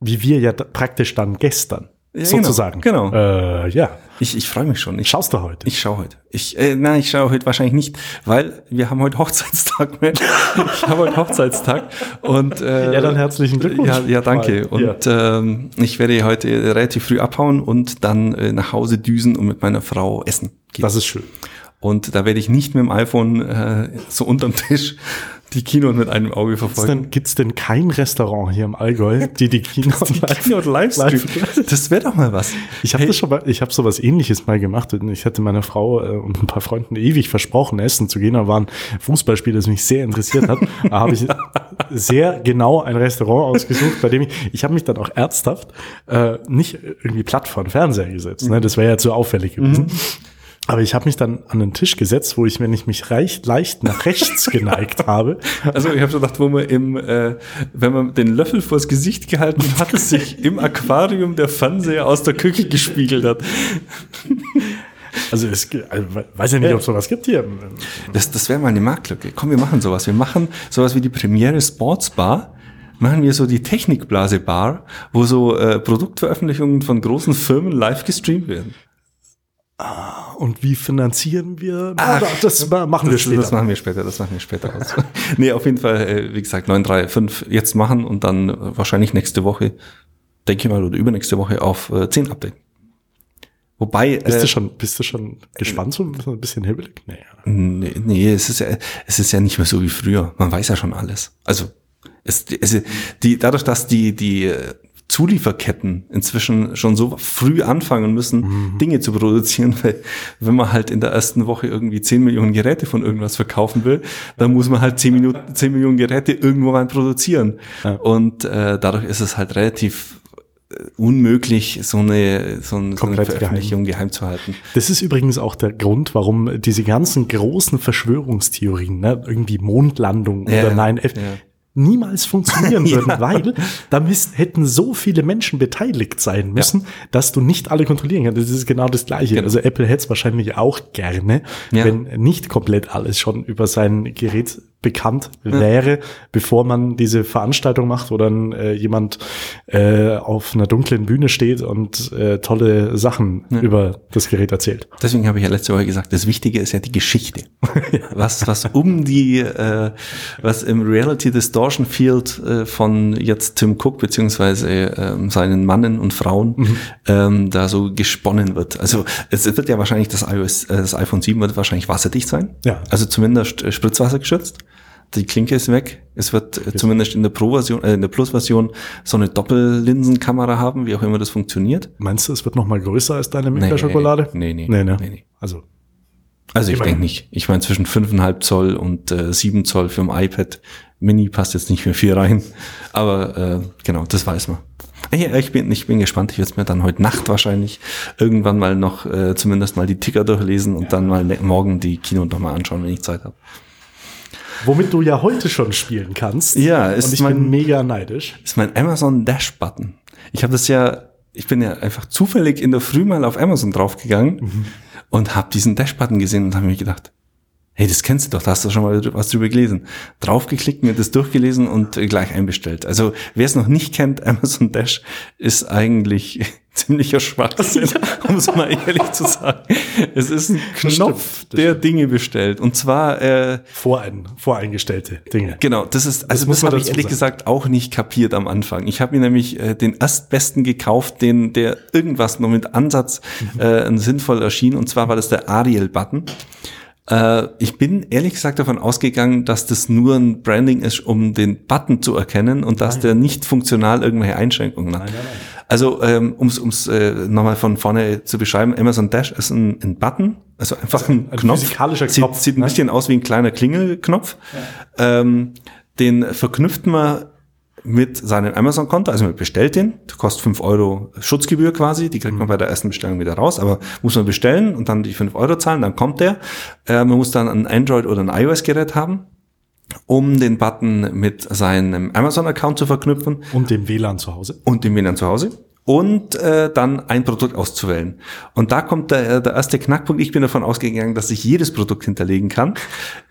[SPEAKER 1] Wie wir ja praktisch dann gestern.
[SPEAKER 2] Ja, sozusagen.
[SPEAKER 1] Genau. genau. Äh, ja.
[SPEAKER 2] Ich, ich freue mich schon. Ich,
[SPEAKER 1] Schaust du heute?
[SPEAKER 2] Ich schaue heute. Ich, äh, nein, ich schaue heute wahrscheinlich nicht, weil wir haben heute Hochzeitstag. ich habe heute Hochzeitstag und äh,
[SPEAKER 1] ja, dann herzlichen Glückwunsch.
[SPEAKER 2] Ja, ja danke. Und ja. Ähm, ich werde heute relativ früh abhauen und dann äh, nach Hause düsen und mit meiner Frau essen.
[SPEAKER 1] Gehen. Das ist schön.
[SPEAKER 2] Und da werde ich nicht mit dem iPhone äh, so unterm Tisch die Keynote mit einem Auge verfolgen.
[SPEAKER 1] Gibt es denn, denn kein Restaurant hier im Allgäu, die die Keynote,
[SPEAKER 2] die Keynote live, live
[SPEAKER 1] Das wäre doch mal was. Ich habe hey. das schon mal, ich habe sowas ähnliches mal gemacht. Ich hatte meiner Frau äh, und ein paar Freunden ewig versprochen, essen zu gehen. Da war ein Fußballspiel, das mich sehr interessiert hat. Da habe ich sehr genau ein Restaurant ausgesucht, bei dem ich, ich habe mich dann auch ernsthaft äh, nicht irgendwie platt vor den Fernseher gesetzt. Ne? Das wäre ja zu auffällig gewesen. Mhm. Aber ich habe mich dann an den Tisch gesetzt, wo ich, wenn ich mich reich, leicht nach rechts geneigt habe.
[SPEAKER 2] Also ich habe so gedacht, wo man im, äh, wenn man den Löffel vors Gesicht gehalten hat, sich im Aquarium der Fernseher aus der Küche gespiegelt hat.
[SPEAKER 1] Also es also, weiß ja nicht, ob es sowas gibt hier.
[SPEAKER 2] Das, das wäre mal eine Marktlücke. Komm, wir machen sowas. Wir machen sowas wie die Premiere Sports Bar machen wir so die Technikblase Bar, wo so äh, Produktveröffentlichungen von großen Firmen live gestreamt werden.
[SPEAKER 1] Ah, und wie finanzieren wir?
[SPEAKER 2] Ach, das machen wir später. Das machen wir später, das machen wir später aus. nee, auf jeden Fall, äh, wie gesagt, 935 jetzt machen und dann wahrscheinlich nächste Woche, denke ich mal, oder übernächste Woche auf 10 äh, Update.
[SPEAKER 1] Wobei. Bist äh, du schon, bist du schon gespannt, so ein bisschen hibbelig?
[SPEAKER 2] Nee, nee, nee, es ist ja, es ist ja nicht mehr so wie früher. Man weiß ja schon alles. Also, es, es, die, dadurch, dass die, die Zulieferketten inzwischen schon so früh anfangen müssen, mhm. Dinge zu produzieren, weil wenn man halt in der ersten Woche irgendwie 10 Millionen Geräte von irgendwas verkaufen will, dann muss man halt 10, Minuten, 10 Millionen Geräte irgendwo rein produzieren. Ja. Und äh, dadurch ist es halt relativ äh, unmöglich, so eine, so, ein, so eine Veröffentlichung geheim. geheim. zu halten.
[SPEAKER 1] Das ist übrigens auch der Grund, warum diese ganzen großen Verschwörungstheorien, ne, irgendwie Mondlandung ja, oder 9-11, ja niemals funktionieren würden, ja. weil da hätten so viele Menschen beteiligt sein müssen, ja. dass du nicht alle kontrollieren kannst. Das ist genau das Gleiche. Genau. Also Apple hätte es wahrscheinlich auch gerne, ja. wenn nicht komplett alles schon über sein Gerät bekannt wäre, ja. bevor man diese Veranstaltung macht, wo dann äh, jemand äh, auf einer dunklen Bühne steht und äh, tolle Sachen ja. über das Gerät erzählt.
[SPEAKER 2] Deswegen habe ich ja letzte Woche gesagt, das Wichtige ist ja die Geschichte. ja. Was, was um die, äh, was im Reality Distortion Field äh, von jetzt Tim Cook beziehungsweise äh, seinen Mannen und Frauen mhm. ähm, da so gesponnen wird. Also es wird ja wahrscheinlich das iOS, äh, das iPhone 7 wird wahrscheinlich wasserdicht sein. Ja. Also zumindest äh, Spritzwasser geschützt die Klinke ist weg. Es wird okay. zumindest in der Pro-Version, äh, in der Plus-Version so eine Doppellinsenkamera haben, wie auch immer das funktioniert.
[SPEAKER 1] Meinst du, es wird noch mal größer als deine Milka-Schokolade?
[SPEAKER 2] Nee, nee, nee, nee, nee, nee. Also, also ich denke nicht. Ich meine, zwischen 5,5 Zoll und äh, 7 Zoll für ein iPad Mini passt jetzt nicht mehr viel rein. Aber äh, genau, das weiß man. Ja, ich bin, ich bin gespannt. Ich werde es mir dann heute Nacht wahrscheinlich irgendwann mal noch äh, zumindest mal die Ticker durchlesen und dann mal morgen die Kino noch mal anschauen, wenn ich Zeit habe.
[SPEAKER 1] Womit du ja heute schon spielen kannst.
[SPEAKER 2] Ja, ist
[SPEAKER 1] Und ich mein, bin mega neidisch.
[SPEAKER 2] Ist mein Amazon Dash Button. Ich habe das ja, ich bin ja einfach zufällig in der Früh mal auf Amazon draufgegangen mhm. und habe diesen Dash Button gesehen und habe mir gedacht, hey, das kennst du doch, da hast du schon mal was drüber gelesen. Draufgeklickt, mir das durchgelesen und gleich einbestellt. Also wer es noch nicht kennt, Amazon Dash ist eigentlich ziemlicher Schwachsinn, um es mal ehrlich zu sagen. Es ist ein Knopf, der stimmt. Dinge bestellt. Und zwar
[SPEAKER 1] äh, Vorein, voreingestellte Dinge.
[SPEAKER 2] Genau, das ist, also das, das habe ich ehrlich sagen. gesagt auch nicht kapiert am Anfang. Ich habe mir nämlich äh, den erstbesten gekauft, den der irgendwas noch mit Ansatz mhm. äh, sinnvoll erschien. Und zwar war das der Ariel-Button. Äh, ich bin ehrlich gesagt davon ausgegangen, dass das nur ein Branding ist, um den Button zu erkennen und dass nein. der nicht funktional irgendwelche Einschränkungen hat. Nein, nein, Also um es äh, nochmal von vorne zu beschreiben, Amazon Dash ist ein, ein Button, also einfach ein, ein Knopf.
[SPEAKER 1] Physikalischer
[SPEAKER 2] Knopf. Sieht, sieht ein ne? bisschen aus wie ein kleiner Klingelknopf. Ja. Ähm, den verknüpft man mit seinem Amazon-Konto, also man bestellt den, kostet fünf Euro Schutzgebühr quasi, die kriegt man bei der ersten Bestellung wieder raus, aber muss man bestellen und dann die fünf Euro zahlen, dann kommt der. Äh, man muss dann ein Android- oder ein iOS-Gerät haben, um den Button mit seinem Amazon-Account zu verknüpfen.
[SPEAKER 1] Und dem WLAN zu Hause.
[SPEAKER 2] Und dem WLAN zu Hause und äh, dann ein Produkt auszuwählen. Und da kommt der, der erste Knackpunkt. Ich bin davon ausgegangen, dass ich jedes Produkt hinterlegen kann.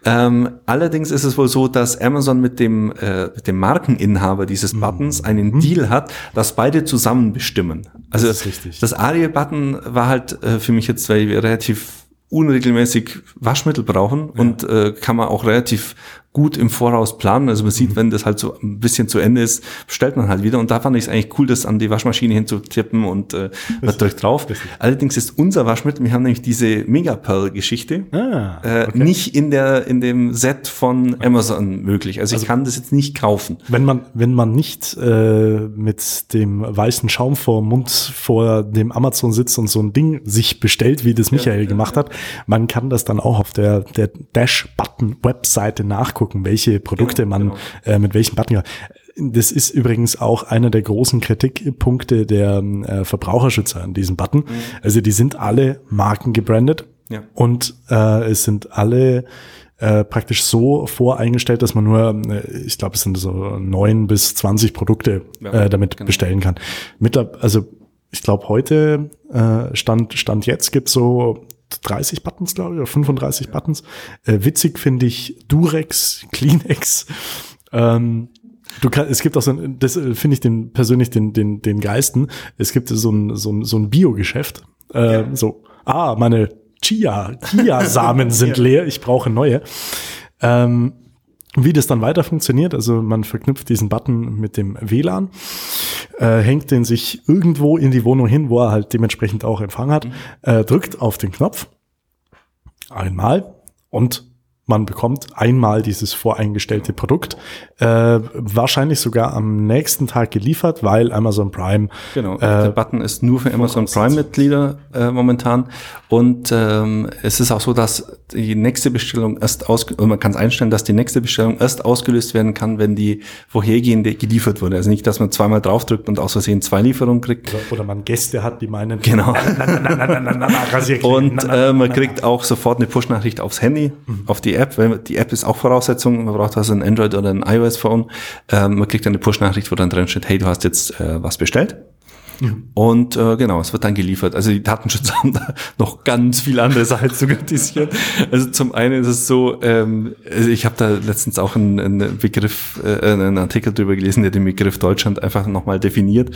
[SPEAKER 2] Ähm, allerdings ist es wohl so, dass Amazon mit dem, äh, mit dem Markeninhaber dieses mhm. Buttons einen mhm. Deal hat, dass beide zusammen bestimmen. Also das, das Ariel-Button war halt äh, für mich jetzt, weil wir relativ unregelmäßig Waschmittel brauchen ja. und äh, kann man auch relativ gut im Voraus planen. Also man sieht, mhm. wenn das halt so ein bisschen zu Ende ist, bestellt man halt wieder. Und da fand ich es eigentlich cool, das an die Waschmaschine hinzutippen und äh, wird durch drauf. Allerdings ist unser Waschmittel, wir haben nämlich diese Megapearl-Geschichte, ah, äh, okay. äh, nicht in der in dem Set von Amazon möglich. Also, also, ich kann das jetzt nicht kaufen.
[SPEAKER 1] Wenn man wenn man nicht äh, mit dem weißen Schaum vor Mund vor dem Amazon sitzt und so ein Ding sich bestellt, wie das Michael ja, gemacht ja. hat, man kann das dann auch auf der der Dash-Button-Webseite nachgucken nachgucken, welche Produkte genau, man genau. Äh, mit welchen Button. Das ist übrigens auch einer der großen Kritikpunkte der äh, Verbraucherschützer an diesem Button. Mhm. Also die sind alle Marken gebrandet ja. und äh, es sind alle äh, praktisch so voreingestellt, dass man nur, äh, ich glaube, es sind so neun bis zwanzig Produkte ja, äh, damit genau. bestellen kann. Mittler, also ich glaube, heute äh, stand, stand jetzt gibt so 30 Buttons, glaube ich, oder 35 ja. Buttons. Äh, witzig finde ich Durex, Kleenex. Ähm, Du kann, es gibt auch so ein, das äh, finde ich den persönlich den, den, den Geisten. Es gibt so ein, so ein, so ein Bio-Geschäft. Äh, ja. So, ah, meine Chia, Chia-Samen sind ja. leer, ich brauche neue. Ähm, wie das dann weiter funktioniert, also man verknüpft diesen Button mit dem WLAN, äh, hängt den sich irgendwo in die Wohnung hin, wo er halt dementsprechend auch Empfang hat, mhm. äh, drückt auf den Knopf einmal und man bekommt einmal dieses voreingestellte Produkt, äh, wahrscheinlich sogar am nächsten Tag geliefert, weil Amazon Prime.
[SPEAKER 2] Genau, äh, der Button ist nur für Amazon Prime-Mitglieder äh, momentan. Und ähm, es ist auch so, dass die nächste Bestellung erst aus, man kann es einstellen, dass die nächste Bestellung erst ausgelöst werden kann, wenn die vorhergehende geliefert wurde. Also nicht, dass man zweimal draufdrückt und aus Versehen zwei Lieferungen kriegt.
[SPEAKER 1] Oder, oder man Gäste hat, die meinen.
[SPEAKER 2] Genau. und äh, man kriegt auch sofort eine Push-Nachricht aufs Handy, mhm. auf die die App, weil die App ist auch Voraussetzung, man braucht also ein Android oder ein iOS-Phone. Ähm, man kriegt eine Push-Nachricht, wo dann drin steht, hey, du hast jetzt äh, was bestellt. Mhm. Und äh, genau, es wird dann geliefert. Also die Datenschützer haben da noch ganz viel andere Sachen zu kritisieren. Also zum einen ist es so, ähm, also ich habe da letztens auch einen, einen Begriff, äh, einen Artikel drüber gelesen, der den Begriff Deutschland einfach nochmal definiert. Mhm.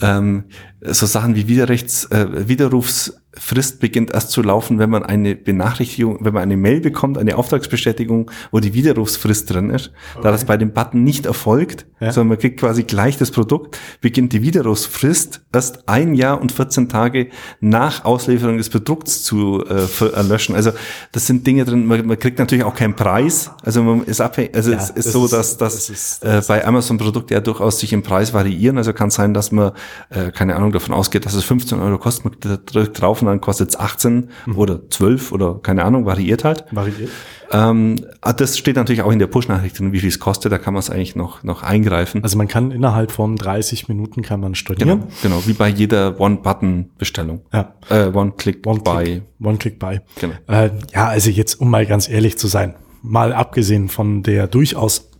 [SPEAKER 2] Ähm, so Sachen wie Widerrechts, äh, Widerrufs Frist beginnt erst zu laufen, wenn man eine Benachrichtigung, wenn man eine Mail bekommt, eine Auftragsbestätigung, wo die Widerrufsfrist drin ist. Okay. Da das bei dem Button nicht erfolgt, ja. sondern man kriegt quasi gleich das Produkt, beginnt die Widerrufsfrist erst ein Jahr und 14 Tage nach Auslieferung des Produkts zu äh, erlöschen. Also das sind Dinge drin, man, man, kriegt natürlich auch keinen Preis. Also man ist abhängig, also ja, es ist so, dass, dass das ist, das äh, bei Amazon Produkte ja durchaus sich im Preis variieren. Also kann sein, dass man, äh, keine Ahnung, davon ausgeht, dass es 15 Euro kostet, man drückt drauf dann kostet es 18 mhm. oder 12 oder keine Ahnung, variiert halt. Variiert. Ähm, ah, das steht natürlich auch in der Push-Nachricht drin, wie viel es kostet, da kann man es eigentlich noch, noch eingreifen.
[SPEAKER 1] Also man kann innerhalb von 30 Minuten kann man stornieren.
[SPEAKER 2] Genau, genau wie bei jeder One-Button-Bestellung.
[SPEAKER 1] Ja.
[SPEAKER 2] Äh, One-Click-Buy.
[SPEAKER 1] One-Click-Buy. Genau. Äh, ja, also jetzt, um mal ganz ehrlich zu sein, mal abgesehen von der durchaus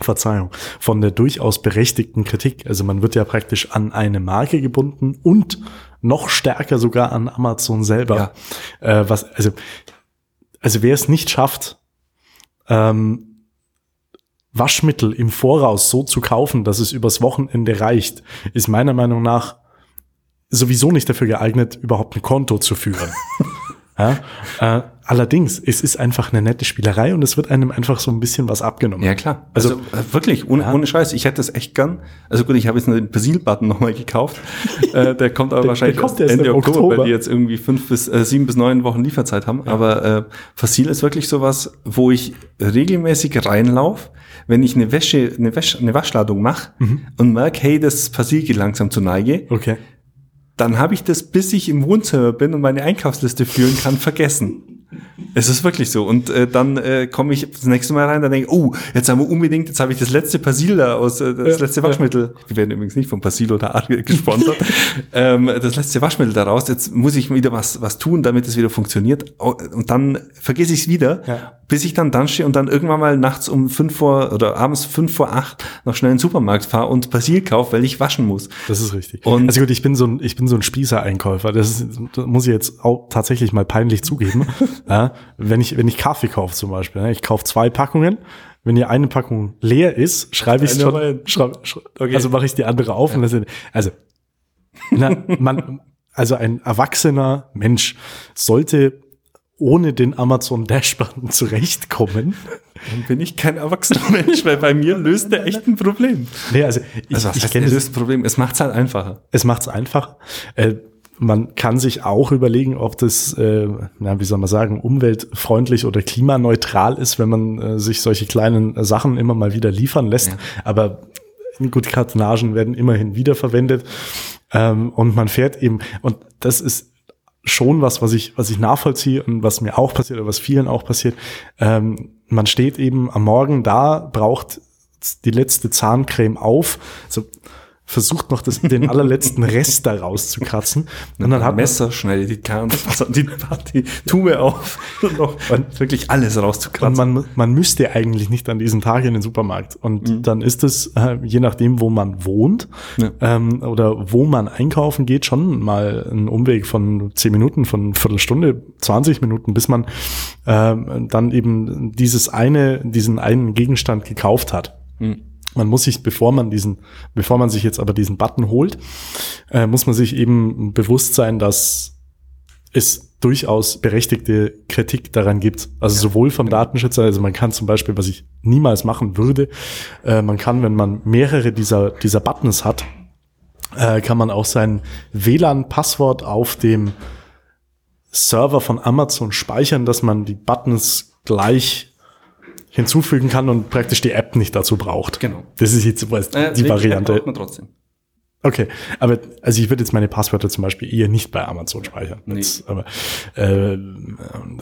[SPEAKER 1] Verzeihung, von der durchaus berechtigten Kritik. Also man wird ja praktisch an eine Marke gebunden und noch stärker sogar an Amazon selber. Ja. Äh, was, also, also wer es nicht schafft, ähm, Waschmittel im Voraus so zu kaufen, dass es übers Wochenende reicht, ist meiner Meinung nach sowieso nicht dafür geeignet, überhaupt ein Konto zu führen. Ja? Äh, allerdings, es ist einfach eine nette Spielerei und es wird einem einfach so ein bisschen was abgenommen.
[SPEAKER 2] Ja, klar. Also, also äh, wirklich, ohne, ja. ohne Scheiß, ich hätte das echt gern. Also gut, ich habe jetzt einen Persil-Button nochmal gekauft. äh, der kommt aber der, wahrscheinlich der kommt Ende Oktober, Oktober, weil die jetzt irgendwie fünf bis äh, sieben bis neun Wochen Lieferzeit haben. Ja. Aber äh, Fossil ist wirklich sowas, wo ich regelmäßig reinlaufe, wenn ich eine Wäsche, eine, Wäsche, eine Waschladung mache mhm. und merke, hey, das Fossil geht langsam zu Neige.
[SPEAKER 1] Okay
[SPEAKER 2] dann habe ich das, bis ich im Wohnzimmer bin und meine Einkaufsliste führen kann, vergessen. Es ist wirklich so. Und äh, dann äh, komme ich das nächste Mal rein, dann denke ich, oh, jetzt haben wir unbedingt, jetzt habe ich das letzte Persil da aus, äh, das letzte Waschmittel. Wir werden übrigens nicht von Persil oder Ariel gesponsert. ähm, das letzte Waschmittel daraus. Jetzt muss ich wieder was, was tun, damit es wieder funktioniert. Und dann vergesse ich es wieder, ja. bis ich dann dann stehe und dann irgendwann mal nachts um fünf vor oder abends fünf vor acht noch schnell in den Supermarkt fahre und Persil kaufe, weil ich waschen muss.
[SPEAKER 1] Das ist richtig. Und also gut, ich bin so ein, ich bin so ein Spießer-Einkäufer. Das, ist, das muss ich jetzt auch tatsächlich mal peinlich zugeben. ja, wenn ich, wenn ich Kaffee kaufe zum Beispiel, ne, ich kaufe zwei Packungen, wenn die eine Packung leer ist, schreibe ich es schon, schreib, schreib, okay. also mache ich die andere auf ja. und sind, also, na, man, also ein erwachsener Mensch sollte ohne den Amazon Dashbutton zurechtkommen.
[SPEAKER 2] Dann bin ich kein erwachsener Mensch, weil bei mir löst der echt ein Problem.
[SPEAKER 1] Nee, also ich,
[SPEAKER 2] also ich kenne das Problem. Es macht es halt einfacher.
[SPEAKER 1] Es macht es einfacher. Äh, man kann sich auch überlegen, ob das, äh, na, wie soll man sagen, umweltfreundlich oder klimaneutral ist, wenn man äh, sich solche kleinen Sachen immer mal wieder liefern lässt. Ja. Aber gut, Kartonagen werden immerhin wiederverwendet. Ähm, und man fährt eben, und das ist schon was, was ich, was ich nachvollziehe und was mir auch passiert oder was vielen auch passiert. Ähm, man steht eben am Morgen da, braucht die letzte Zahncreme auf. So, versucht noch das, den allerletzten Rest da rauszukratzen.
[SPEAKER 2] Und dann hat Messer schnell die, die, die Tube auf und noch und wirklich alles rauszukratzen.
[SPEAKER 1] Und man, man müsste eigentlich nicht an diesen Tag in den Supermarkt. Und mhm. dann ist es, äh, je nachdem, wo man wohnt ja. ähm, oder wo man einkaufen geht, schon mal ein Umweg von zehn Minuten, von Viertelstunde, 20 Minuten, bis man ähm, dann eben dieses eine, diesen einen Gegenstand gekauft hat. Mhm. Man muss sich, bevor man diesen, bevor man sich jetzt aber diesen Button holt, äh, muss man sich eben bewusst sein, dass es durchaus berechtigte Kritik daran gibt. Also ja, sowohl vom genau. Datenschützer, also man kann zum Beispiel, was ich niemals machen würde, äh, man kann, wenn man mehrere dieser, dieser Buttons hat, äh, kann man auch sein WLAN-Passwort auf dem Server von Amazon speichern, dass man die Buttons gleich hinzufügen kann und praktisch die App nicht dazu braucht.
[SPEAKER 2] Genau.
[SPEAKER 1] Das ist jetzt weißt, äh, die Variante. Man trotzdem. Okay, aber also ich würde jetzt meine Passwörter zum Beispiel eher nicht bei Amazon speichern. Nee. Jetzt, aber äh,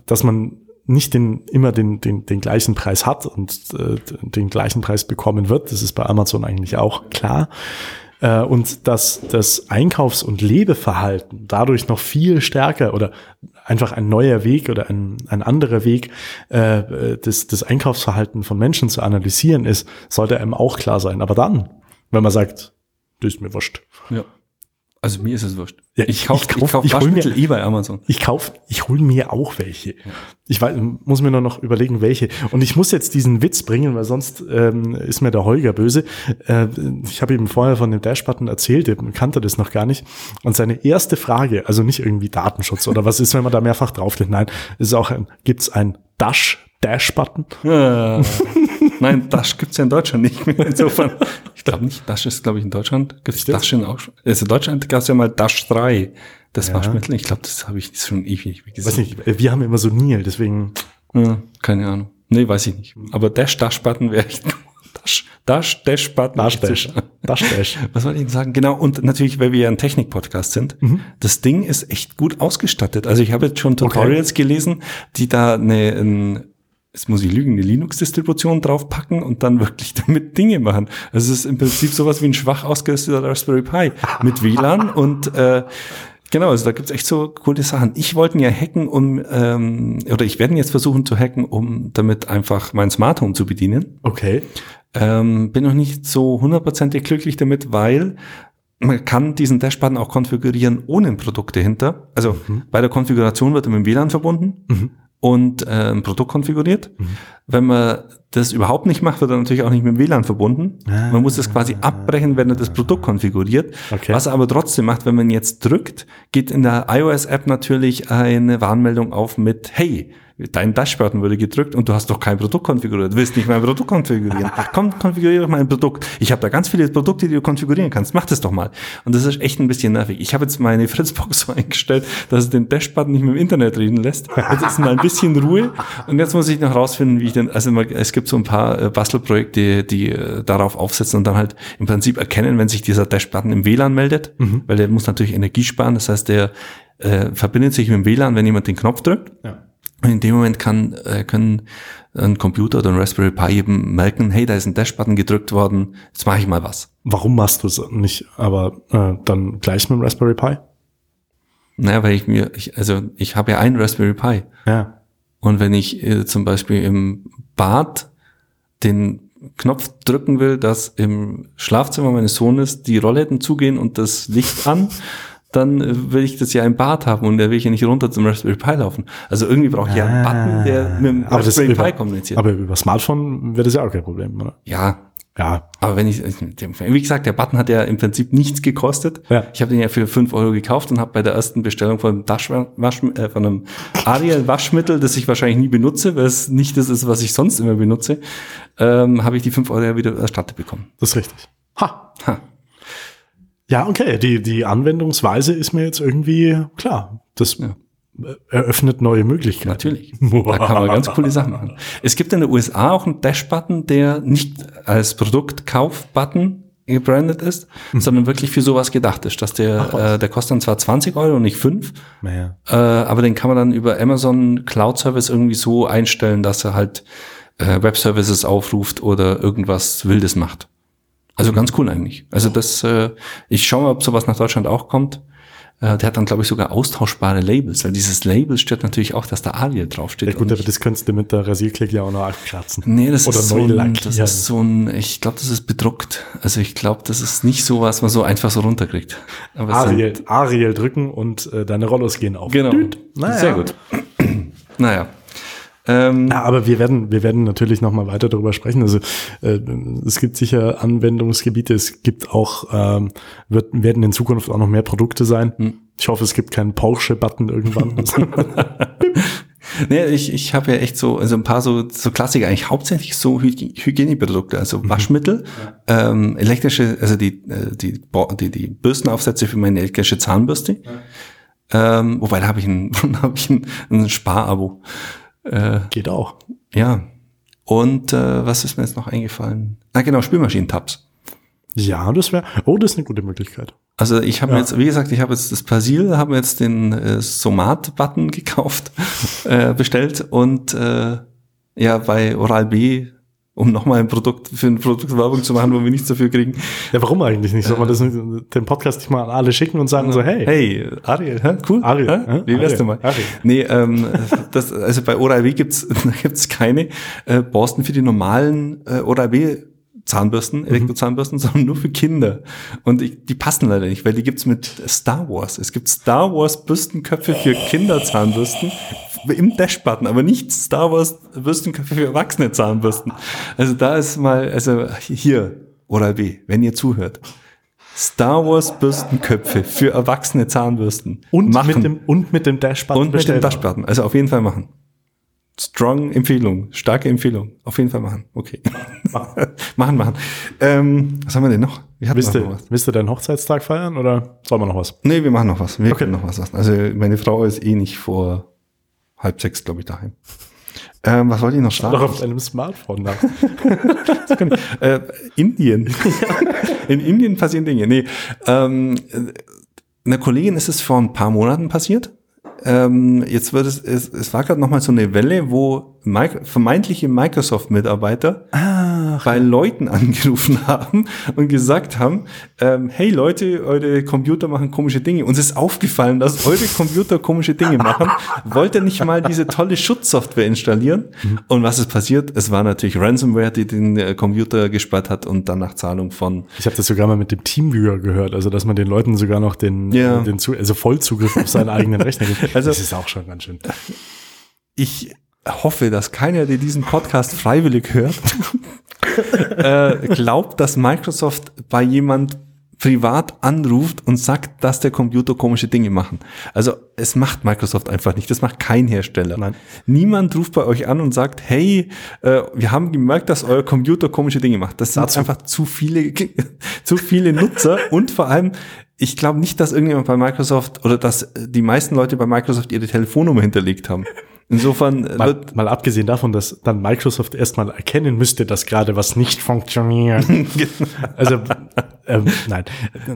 [SPEAKER 1] dass man nicht den, immer den, den, den gleichen Preis hat und äh, den gleichen Preis bekommen wird, das ist bei Amazon eigentlich auch klar. Äh, und dass das Einkaufs- und Lebeverhalten dadurch noch viel stärker oder einfach ein neuer Weg oder ein, ein anderer Weg, äh, das, das Einkaufsverhalten von Menschen zu analysieren ist, sollte einem auch klar sein. Aber dann, wenn man sagt, das ist mir wurscht.
[SPEAKER 2] Ja. Also mir ist es wurscht.
[SPEAKER 1] Ja, ich kaufe ich kauf, ich kauf ich Waschmittel eh bei Amazon. Ich kauf, ich hole mir auch welche. Ich weiß, muss mir nur noch überlegen, welche. Und ich muss jetzt diesen Witz bringen, weil sonst ähm, ist mir der Holger böse. Äh, ich habe ihm vorher von dem Dash-Button erzählt, der kannte das noch gar nicht. Und seine erste Frage, also nicht irgendwie Datenschutz oder was ist, wenn man da mehrfach draufklickt. Nein, ist auch ein, gibt's ein Dash Dash-Button?
[SPEAKER 2] Ja. Nein, Dash gibt's ja in Deutschland nicht mehr. Insofern, ich glaube nicht. Dash ist, glaube ich, in Deutschland. Gibt's Dash in auch schon. Also in Deutschland gab's ja mal Dash 3, das ja. Waschmittel. Ich glaube, das habe ich schon ewig
[SPEAKER 1] gesehen. Weiß nicht, wir haben immer so Nil, deswegen.
[SPEAKER 2] Ja, keine Ahnung. Nee, weiß ich nicht. Aber Dash, Dash-Button wäre echt. Dash, Dash, Dash, Button.
[SPEAKER 1] Dash, Dash. Dash, Dash.
[SPEAKER 2] Was wollte ich sagen? Genau. Und natürlich, weil wir ja ein Technik-Podcast sind. Mhm. Das Ding ist echt gut ausgestattet. Also ich habe jetzt schon Tutorials okay. gelesen, die da eine, ein, jetzt muss ich lügen, eine Linux-Distribution draufpacken und dann wirklich damit Dinge machen. Also es ist im Prinzip sowas wie ein schwach ausgerüsteter Raspberry Pi mit WLAN und äh, Genau, also da gibt's echt so coole Sachen. Ich wollte ja hacken, um ähm, oder ich werde jetzt versuchen zu hacken, um damit einfach mein Smart Home zu bedienen.
[SPEAKER 1] Okay.
[SPEAKER 2] Ähm, bin noch nicht so hundertprozentig glücklich damit, weil man kann diesen Dashbutton auch konfigurieren ohne ein Produkt dahinter. Also mhm. bei der Konfiguration wird er mit dem WLAN verbunden. Mhm und äh, ein Produkt konfiguriert. Mhm. Wenn man das überhaupt nicht macht, wird er natürlich auch nicht mit dem WLAN verbunden. Ah, man muss das quasi abbrechen, wenn er das Produkt konfiguriert. Okay. Was er aber trotzdem macht, wenn man jetzt drückt, geht in der iOS-App natürlich eine Warnmeldung auf mit Hey, dein Dashbutton wurde gedrückt und du hast doch kein Produkt konfiguriert. Du willst nicht mein Produkt konfigurieren. Komm, konfiguriere doch mal ein Produkt. Ich habe da ganz viele Produkte, die du konfigurieren kannst. Mach das doch mal. Und das ist echt ein bisschen nervig. Ich habe jetzt meine Fritzbox so eingestellt, dass es den Dashbutton nicht mit dem Internet reden lässt. Jetzt ist mal ein bisschen Ruhe. Und jetzt muss ich noch rausfinden, wie ich denn, also es gibt so ein paar äh, Bastelprojekte, die äh, darauf aufsetzen und dann halt im Prinzip erkennen, wenn sich dieser Dashbutton im WLAN meldet, mhm. weil der muss natürlich Energie sparen. Das heißt, der äh, verbindet sich mit dem WLAN, wenn jemand den Knopf drückt. Ja. In dem Moment kann, äh, können ein Computer oder ein Raspberry Pi eben merken, hey, da ist ein Dash-Button gedrückt worden, jetzt mache ich mal was.
[SPEAKER 1] Warum machst du es nicht, aber äh, dann gleich mit dem Raspberry Pi?
[SPEAKER 2] Naja, weil ich mir, ich, also ich habe ja einen Raspberry Pi.
[SPEAKER 1] Ja.
[SPEAKER 2] Und wenn ich äh, zum Beispiel im Bad den Knopf drücken will, dass im Schlafzimmer meines Sohnes die Rollläden zugehen und das Licht an dann äh, will ich das ja im Bad haben und der will ich ja nicht runter zum Raspberry Pi laufen. Also irgendwie brauche ich ja einen Button, der mit dem
[SPEAKER 1] aber Raspberry Pi kommuniziert. Aber über Smartphone wäre das ja auch kein Problem, oder?
[SPEAKER 2] Ja. Ja. Aber wenn ich, wie gesagt, der Button hat ja im Prinzip nichts gekostet. Ja. Ich habe den ja für fünf Euro gekauft und habe bei der ersten Bestellung von einem, Dash Wasch, äh, von einem Ariel Waschmittel, das ich wahrscheinlich nie benutze, weil es nicht das ist, was ich sonst immer benutze, ähm, habe ich die fünf Euro ja wieder erstattet bekommen.
[SPEAKER 1] Das ist richtig. Ha. Ha. Ja, okay. Die, die Anwendungsweise ist mir jetzt irgendwie klar. Das ja. eröffnet neue Möglichkeiten.
[SPEAKER 2] Natürlich. Da kann man ganz coole Sachen machen. Es gibt in den USA auch einen Dash-Button, der nicht als Produktkauf-Button gebrandet ist, mhm. sondern wirklich für sowas gedacht ist, dass der, Ach, äh, der kostet dann zwar 20 Euro und nicht 5, naja. äh, aber den kann man dann über Amazon Cloud Service irgendwie so einstellen, dass er halt äh, Web Services aufruft oder irgendwas Wildes macht. Also ganz cool eigentlich. Also das, äh, ich schaue mal, ob sowas nach Deutschland auch kommt. Äh, der hat dann, glaube ich, sogar austauschbare Labels, weil dieses Label stört natürlich auch, dass da Ariel draufsteht.
[SPEAKER 1] Ja gut, aber das könntest du mit der Rasierklick ja auch noch abkratzen.
[SPEAKER 2] Nee, das Oder ist so ein, das ist so ein, ich glaube, das ist bedruckt. Also ich glaube, das ist nicht so, was man so einfach so runterkriegt.
[SPEAKER 1] Aber Ariel, Ariel drücken und äh, deine Rollos gehen auf.
[SPEAKER 2] Genau. Naja. Sehr gut. naja.
[SPEAKER 1] Ähm, ja, aber wir werden, wir werden natürlich noch mal weiter darüber sprechen. Also äh, es gibt sicher Anwendungsgebiete. Es gibt auch ähm, wird, werden in Zukunft auch noch mehr Produkte sein. Hm. Ich hoffe, es gibt keinen Porsche-Button irgendwann.
[SPEAKER 2] nee, ich, ich habe ja echt so, also ein paar so, so Klassiker, eigentlich hauptsächlich so Hygieneprodukte, also mhm. Waschmittel, ja. ähm, elektrische, also die, äh, die, die, die Bürstenaufsätze für meine elektrische Zahnbürste. Ja. Ähm, wobei da habe ich ein, hab ich ein, ein Sparabo.
[SPEAKER 1] Äh, Geht auch.
[SPEAKER 2] Ja. Und äh, was ist mir jetzt noch eingefallen? Ah, genau, Spülmaschinentabs.
[SPEAKER 1] Ja, das wäre, oh, das ist eine gute Möglichkeit.
[SPEAKER 2] Also ich habe ja. jetzt, wie gesagt, ich habe jetzt das Persil, habe jetzt den äh, Somat-Button gekauft, äh, bestellt und äh, ja, bei Oral-B um nochmal ein Produkt für ein Produkt Werbung zu machen, wo wir nichts dafür kriegen.
[SPEAKER 1] Ja, warum eigentlich nicht? Soll man das, den Podcast nicht mal an alle schicken und sagen so, hey,
[SPEAKER 2] hey, Ariel, hä? cool, Ariel, hä? wie wär's denn mal? Ariel. Nee, ähm, das, also bei Oral-B gibt's, gibt's keine äh, Borsten für die normalen äh, Oral-B Zahnbürsten, mhm. Elektrozahnbürsten, sondern nur für Kinder. Und ich, die passen leider nicht, weil die gibt's mit Star Wars. Es gibt Star Wars Bürstenköpfe für Kinderzahnbürsten im Dashbutton, aber nicht Star Wars Bürstenköpfe für erwachsene Zahnbürsten. Also da ist mal, also hier, Oral B, wenn ihr zuhört. Star Wars Bürstenköpfe für erwachsene Zahnbürsten.
[SPEAKER 1] Und machen. mit dem, und mit dem Dashbutton.
[SPEAKER 2] Und mit dem Dashbutton. Also auf jeden Fall machen. Strong Empfehlung, starke Empfehlung. Auf jeden Fall machen. Okay. machen, machen. Ähm, was haben wir denn noch?
[SPEAKER 1] Wir willst, du, was. willst du deinen Hochzeitstag feiern oder sollen wir noch was?
[SPEAKER 2] Nee, wir machen noch was. Wir okay. können noch was. Also meine Frau ist eh nicht vor halb sechs, glaube ich, daheim. Ähm, was wollte ich noch sagen?
[SPEAKER 1] Doch auf deinem Smartphone nach.
[SPEAKER 2] äh, Indien. In Indien passieren Dinge. Nee, ähm, einer Kollegin ist es vor ein paar Monaten passiert. Ähm, jetzt wird es, es, es war gerade noch mal so eine Welle, wo vermeintliche Microsoft-Mitarbeiter bei Leuten angerufen haben und gesagt haben, ähm, hey Leute, eure Computer machen komische Dinge. Uns ist aufgefallen, dass eure Computer komische Dinge machen. Wollt ihr nicht mal diese tolle Schutzsoftware installieren? Mhm. Und was ist passiert? Es war natürlich Ransomware, die den äh, Computer gesperrt hat und dann nach Zahlung von...
[SPEAKER 1] Ich habe das sogar mal mit dem Teamviewer gehört, also dass man den Leuten sogar noch den, ja. den also Vollzugriff auf seinen eigenen Rechner gibt. Also, das ist auch schon ganz schön.
[SPEAKER 2] ich hoffe, dass keiner, der diesen Podcast freiwillig hört, äh, glaubt, dass Microsoft bei jemand privat anruft und sagt, dass der Computer komische Dinge machen. Also es macht Microsoft einfach nicht. Das macht kein Hersteller.
[SPEAKER 1] Nein.
[SPEAKER 2] Niemand ruft bei euch an und sagt, hey, äh, wir haben gemerkt, dass euer Computer komische Dinge macht. Das sind einfach zu viele, zu viele Nutzer und vor allem, ich glaube nicht, dass irgendjemand bei Microsoft oder dass die meisten Leute bei Microsoft ihre Telefonnummer hinterlegt haben. Insofern äh,
[SPEAKER 1] Mal,
[SPEAKER 2] wird
[SPEAKER 1] mal abgesehen davon, dass dann Microsoft erstmal erkennen müsste, dass gerade was nicht funktioniert. also, ähm, nein,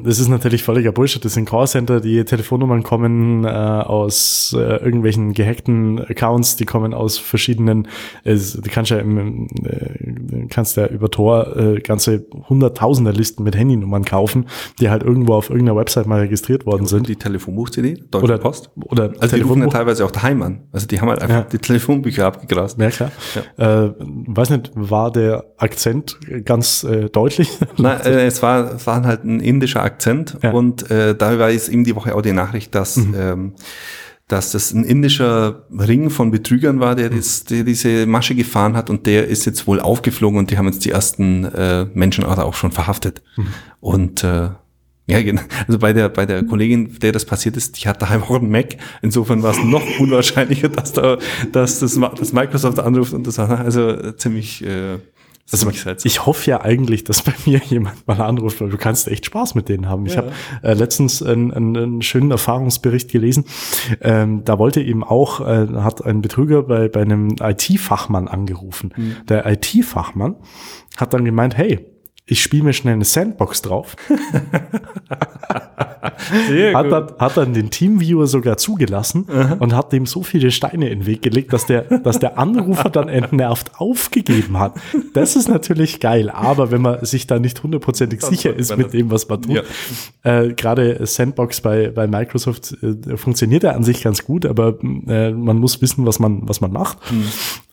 [SPEAKER 1] das ist natürlich völliger Bullshit. Das sind Callcenter, die Telefonnummern kommen äh, aus äh, irgendwelchen gehackten Accounts, die kommen aus verschiedenen, äh, du kannst ja im, äh, kannst ja über Tor äh, ganze hunderttausender Listen mit Handynummern kaufen, die halt irgendwo auf irgendeiner Website mal registriert worden sind.
[SPEAKER 2] die Telefonbuch-CD, Deutsche
[SPEAKER 1] Oder,
[SPEAKER 2] Post.
[SPEAKER 1] oder
[SPEAKER 2] Also die rufen ja teilweise auch daheim an. Also die haben halt einfach
[SPEAKER 1] Ja.
[SPEAKER 2] die Telefonbücher abgegrast.
[SPEAKER 1] Ja, klar. Äh, weiß nicht, war der Akzent ganz äh, deutlich?
[SPEAKER 2] Nein, äh, es war, es war halt ein indischer Akzent
[SPEAKER 1] Ja.
[SPEAKER 2] und äh, da war jetzt eben die Woche auch die Nachricht, dass, ähm, dass das ein indischer Ring von Betrügern war, der, das, der diese Masche gefahren hat und der ist jetzt wohl aufgeflogen und die haben jetzt die ersten äh, Menschen auch schon verhaftet. Und äh, ja, genau. Also bei der, bei der Kollegin, der das passiert ist, die hat daheim auch einen Mac. Insofern war es noch unwahrscheinlicher, dass da, dass das, Ma- das Microsoft anruft und das also äh, ziemlich, äh,
[SPEAKER 1] Also
[SPEAKER 2] ziemlich seltsam.
[SPEAKER 1] ich hoffe ja eigentlich, dass bei mir jemand mal anruft, weil du kannst echt Spaß mit denen haben. Ich
[SPEAKER 2] Ja.
[SPEAKER 1] habe äh, letztens einen, einen, einen schönen Erfahrungsbericht gelesen. Ähm, da wollte eben auch, äh, hat ein Betrüger bei, bei einem IT-Fachmann angerufen.
[SPEAKER 2] Mhm.
[SPEAKER 1] Der IT-Fachmann hat dann gemeint, hey, ich spiele mir schnell eine Sandbox drauf. Hat dann, hat dann den Teamviewer sogar zugelassen und hat dem so viele Steine in den Weg gelegt, dass der, dass der Anrufer dann entnervt aufgegeben hat. Das ist natürlich geil, aber wenn man sich da nicht hundertprozentig sicher ist mit dem, was man tut.
[SPEAKER 2] Ja.
[SPEAKER 1] Äh, Gerade Sandbox bei, bei Microsoft äh, funktioniert ja an sich ganz gut, aber äh, man muss wissen, was man, was man macht.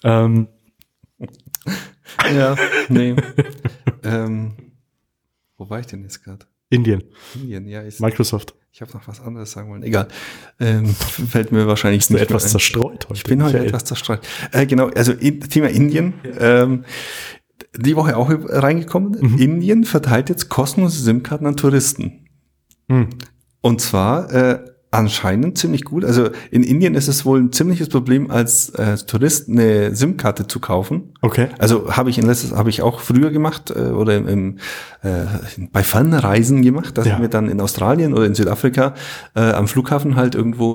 [SPEAKER 1] Ähm,
[SPEAKER 2] Ja, nee. ähm, wo war ich denn jetzt gerade?
[SPEAKER 1] Indien,
[SPEAKER 2] Indien, ja. Ich,
[SPEAKER 1] Microsoft.
[SPEAKER 2] ich habe noch was anderes sagen wollen. Egal. Ähm, fällt mir wahrscheinlich nicht mehr
[SPEAKER 1] etwas
[SPEAKER 2] ein.
[SPEAKER 1] zerstreut heute?
[SPEAKER 2] Ich bin heute
[SPEAKER 1] Michael?
[SPEAKER 2] etwas zerstreut. Äh, genau, also Thema Indien. Ähm, die Woche auch reingekommen.
[SPEAKER 1] Mhm.
[SPEAKER 2] Indien verteilt jetzt kostenlose SIM-Karten an Touristen.
[SPEAKER 1] Hm.
[SPEAKER 2] Und zwar äh, anscheinend ziemlich gut. Also in Indien ist es wohl ein ziemliches Problem, als äh, Tourist eine SIM-Karte zu kaufen.
[SPEAKER 1] Okay.
[SPEAKER 2] Also habe ich in letztes habe ich auch früher gemacht äh, oder im, im, äh, bei Fernreisen gemacht, dass
[SPEAKER 1] Ja.
[SPEAKER 2] ich mir dann in Australien oder in Südafrika äh, am Flughafen halt irgendwo